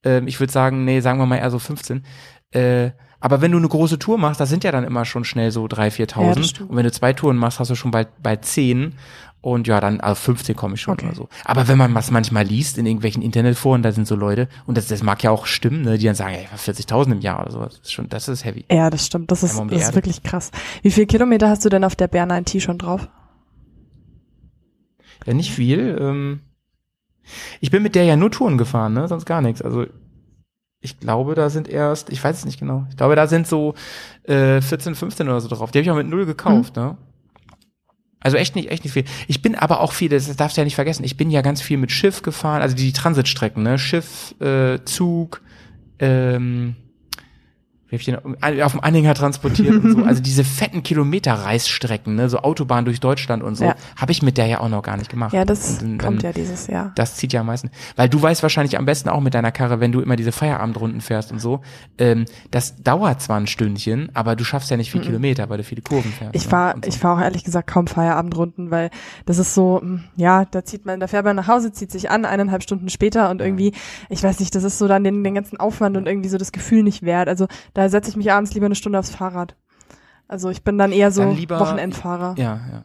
Ähm, ich würde sagen, nee, sagen wir mal eher so 15. Äh, aber wenn du eine große Tour machst, das sind ja dann immer schon schnell so 3.000, Ja, 4.000. das stimmt. und wenn du zwei Touren machst, hast du schon bald bei 10. Und ja, dann, also 15 komme ich schon Okay. oder so. Aber wenn man was manchmal liest in irgendwelchen Internetforen, da sind so Leute, und das, das mag ja auch stimmen, ne, die dann sagen, ey, 40.000 im Jahr oder sowas. Das ist schon, das ist heavy. Ja, das stimmt. Das ist, das ist wirklich krass. Wie viele Kilometer hast du denn auf der Bär 9T schon drauf? Ja, nicht viel. Ähm, ich bin mit der ja nur Touren gefahren, ne? Sonst gar nichts. Also ich glaube, da sind erst, ich weiß es nicht genau. Ich glaube, da sind so äh, 14, 15 oder so drauf. Die habe ich auch mit null gekauft, ne? Also echt nicht, echt nicht viel. Ich bin aber auch viel, das darfst du ja nicht vergessen, ich bin ja ganz viel mit Schiff gefahren, also die Transitstrecken, ne? Schiff, äh, Zug, ähm, wie hab ich den, auf dem Anhänger transportiert und so. *laughs* Also diese fetten Kilometer-Reisstrecken, ne? So Autobahn durch Deutschland und so, Ja. habe ich mit der ja auch noch gar nicht gemacht. Ja, das dann- kommt dann- ja dieses Jahr. das zieht ja am meisten. Weil du weißt wahrscheinlich am besten auch mit deiner Karre, wenn du immer diese Feierabendrunden fährst und so, ähm, das dauert zwar ein Stündchen, aber du schaffst ja nicht viel Kilometer, weil du viele Kurven fährst. Ich ne? fahr, Und so. ich fahr auch ehrlich gesagt kaum Feierabendrunden, weil das ist so, mm, ja, da zieht man, da fährt man nach Hause, zieht sich an, eineinhalb Stunden später und irgendwie, ich weiß nicht, das ist so dann den, den ganzen Aufwand und irgendwie so das Gefühl nicht wert. Also da setze ich mich abends lieber eine Stunde aufs Fahrrad. Also ich bin dann eher so Dann lieber- Wochenendfahrer. Ja, ja.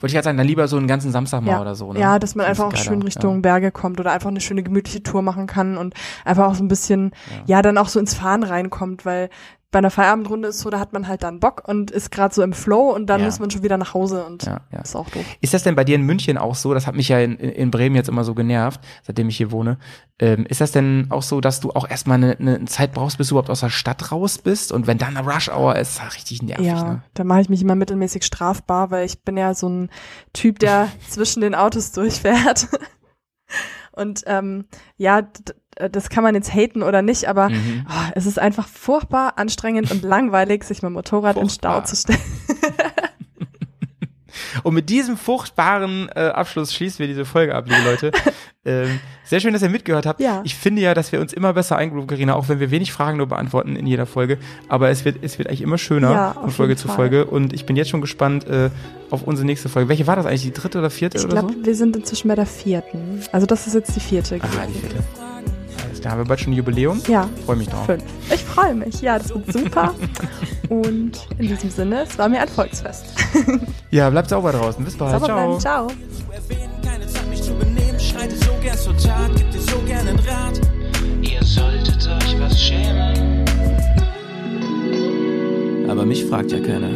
Wollte ich gerade sagen, dann lieber so einen ganzen Samstag mal Ja. oder so. Ne? Ja, dass man Find's einfach auch geiler, schön Richtung Berge kommt oder einfach eine schöne gemütliche Tour machen kann und einfach auch so ein bisschen, ja, dann auch so ins Fahren reinkommt, weil bei einer Feierabendrunde ist so, da hat man halt dann Bock und ist gerade so im Flow und dann Ja. muss man schon wieder nach Hause und Ja, ja. ist auch doof. Ist das denn bei dir in München auch so? Das hat mich ja in, in Bremen jetzt immer so genervt, seitdem ich hier wohne. Ähm, ist das denn auch so, dass du auch erstmal eine, eine Zeit brauchst, bis du überhaupt aus der Stadt raus bist? Und wenn dann eine Rush Hour ist, ist das richtig nervig, Ja, ne? da mache ich mich immer mittelmäßig strafbar, weil ich bin ja so ein Typ, der *laughs* zwischen den Autos durchfährt. Und ähm, ja, d- das kann man jetzt haten oder nicht, aber Mhm. ah, es ist einfach furchtbar anstrengend und *laughs* langweilig, sich mit dem Motorrad in den Stau Furchtbar. zu stellen. *laughs* Und mit diesem furchtbaren äh, Abschluss schließen wir diese Folge ab, liebe Leute. *laughs* ähm, sehr schön, dass ihr mitgehört habt. Ja. Ich finde ja, dass wir uns immer besser eingrooven, Karina, auch wenn wir wenig Fragen nur beantworten in jeder Folge. Aber es wird, es wird eigentlich immer schöner Ja, von Folge zu Fall. Folge. Und ich bin jetzt schon gespannt äh, auf unsere nächste Folge. Welche war das eigentlich? Die dritte oder vierte Ich oder glaube, so? wir sind inzwischen bei der vierten. Also das ist jetzt die vierte. Aha, die vierte. Klar, haben wir bald schon ein Jubiläum? Ja, Freue mich drauf. fünf. Ich freue mich. Ja, das wird super. und in diesem Sinne, es war mir ein Volksfest. *laughs* Ja, bleibt sauber draußen. Bis bald. Sauber Ciao. bleiben. Ciao. Ihr solltet euch was schämen. Aber mich fragt ja keiner.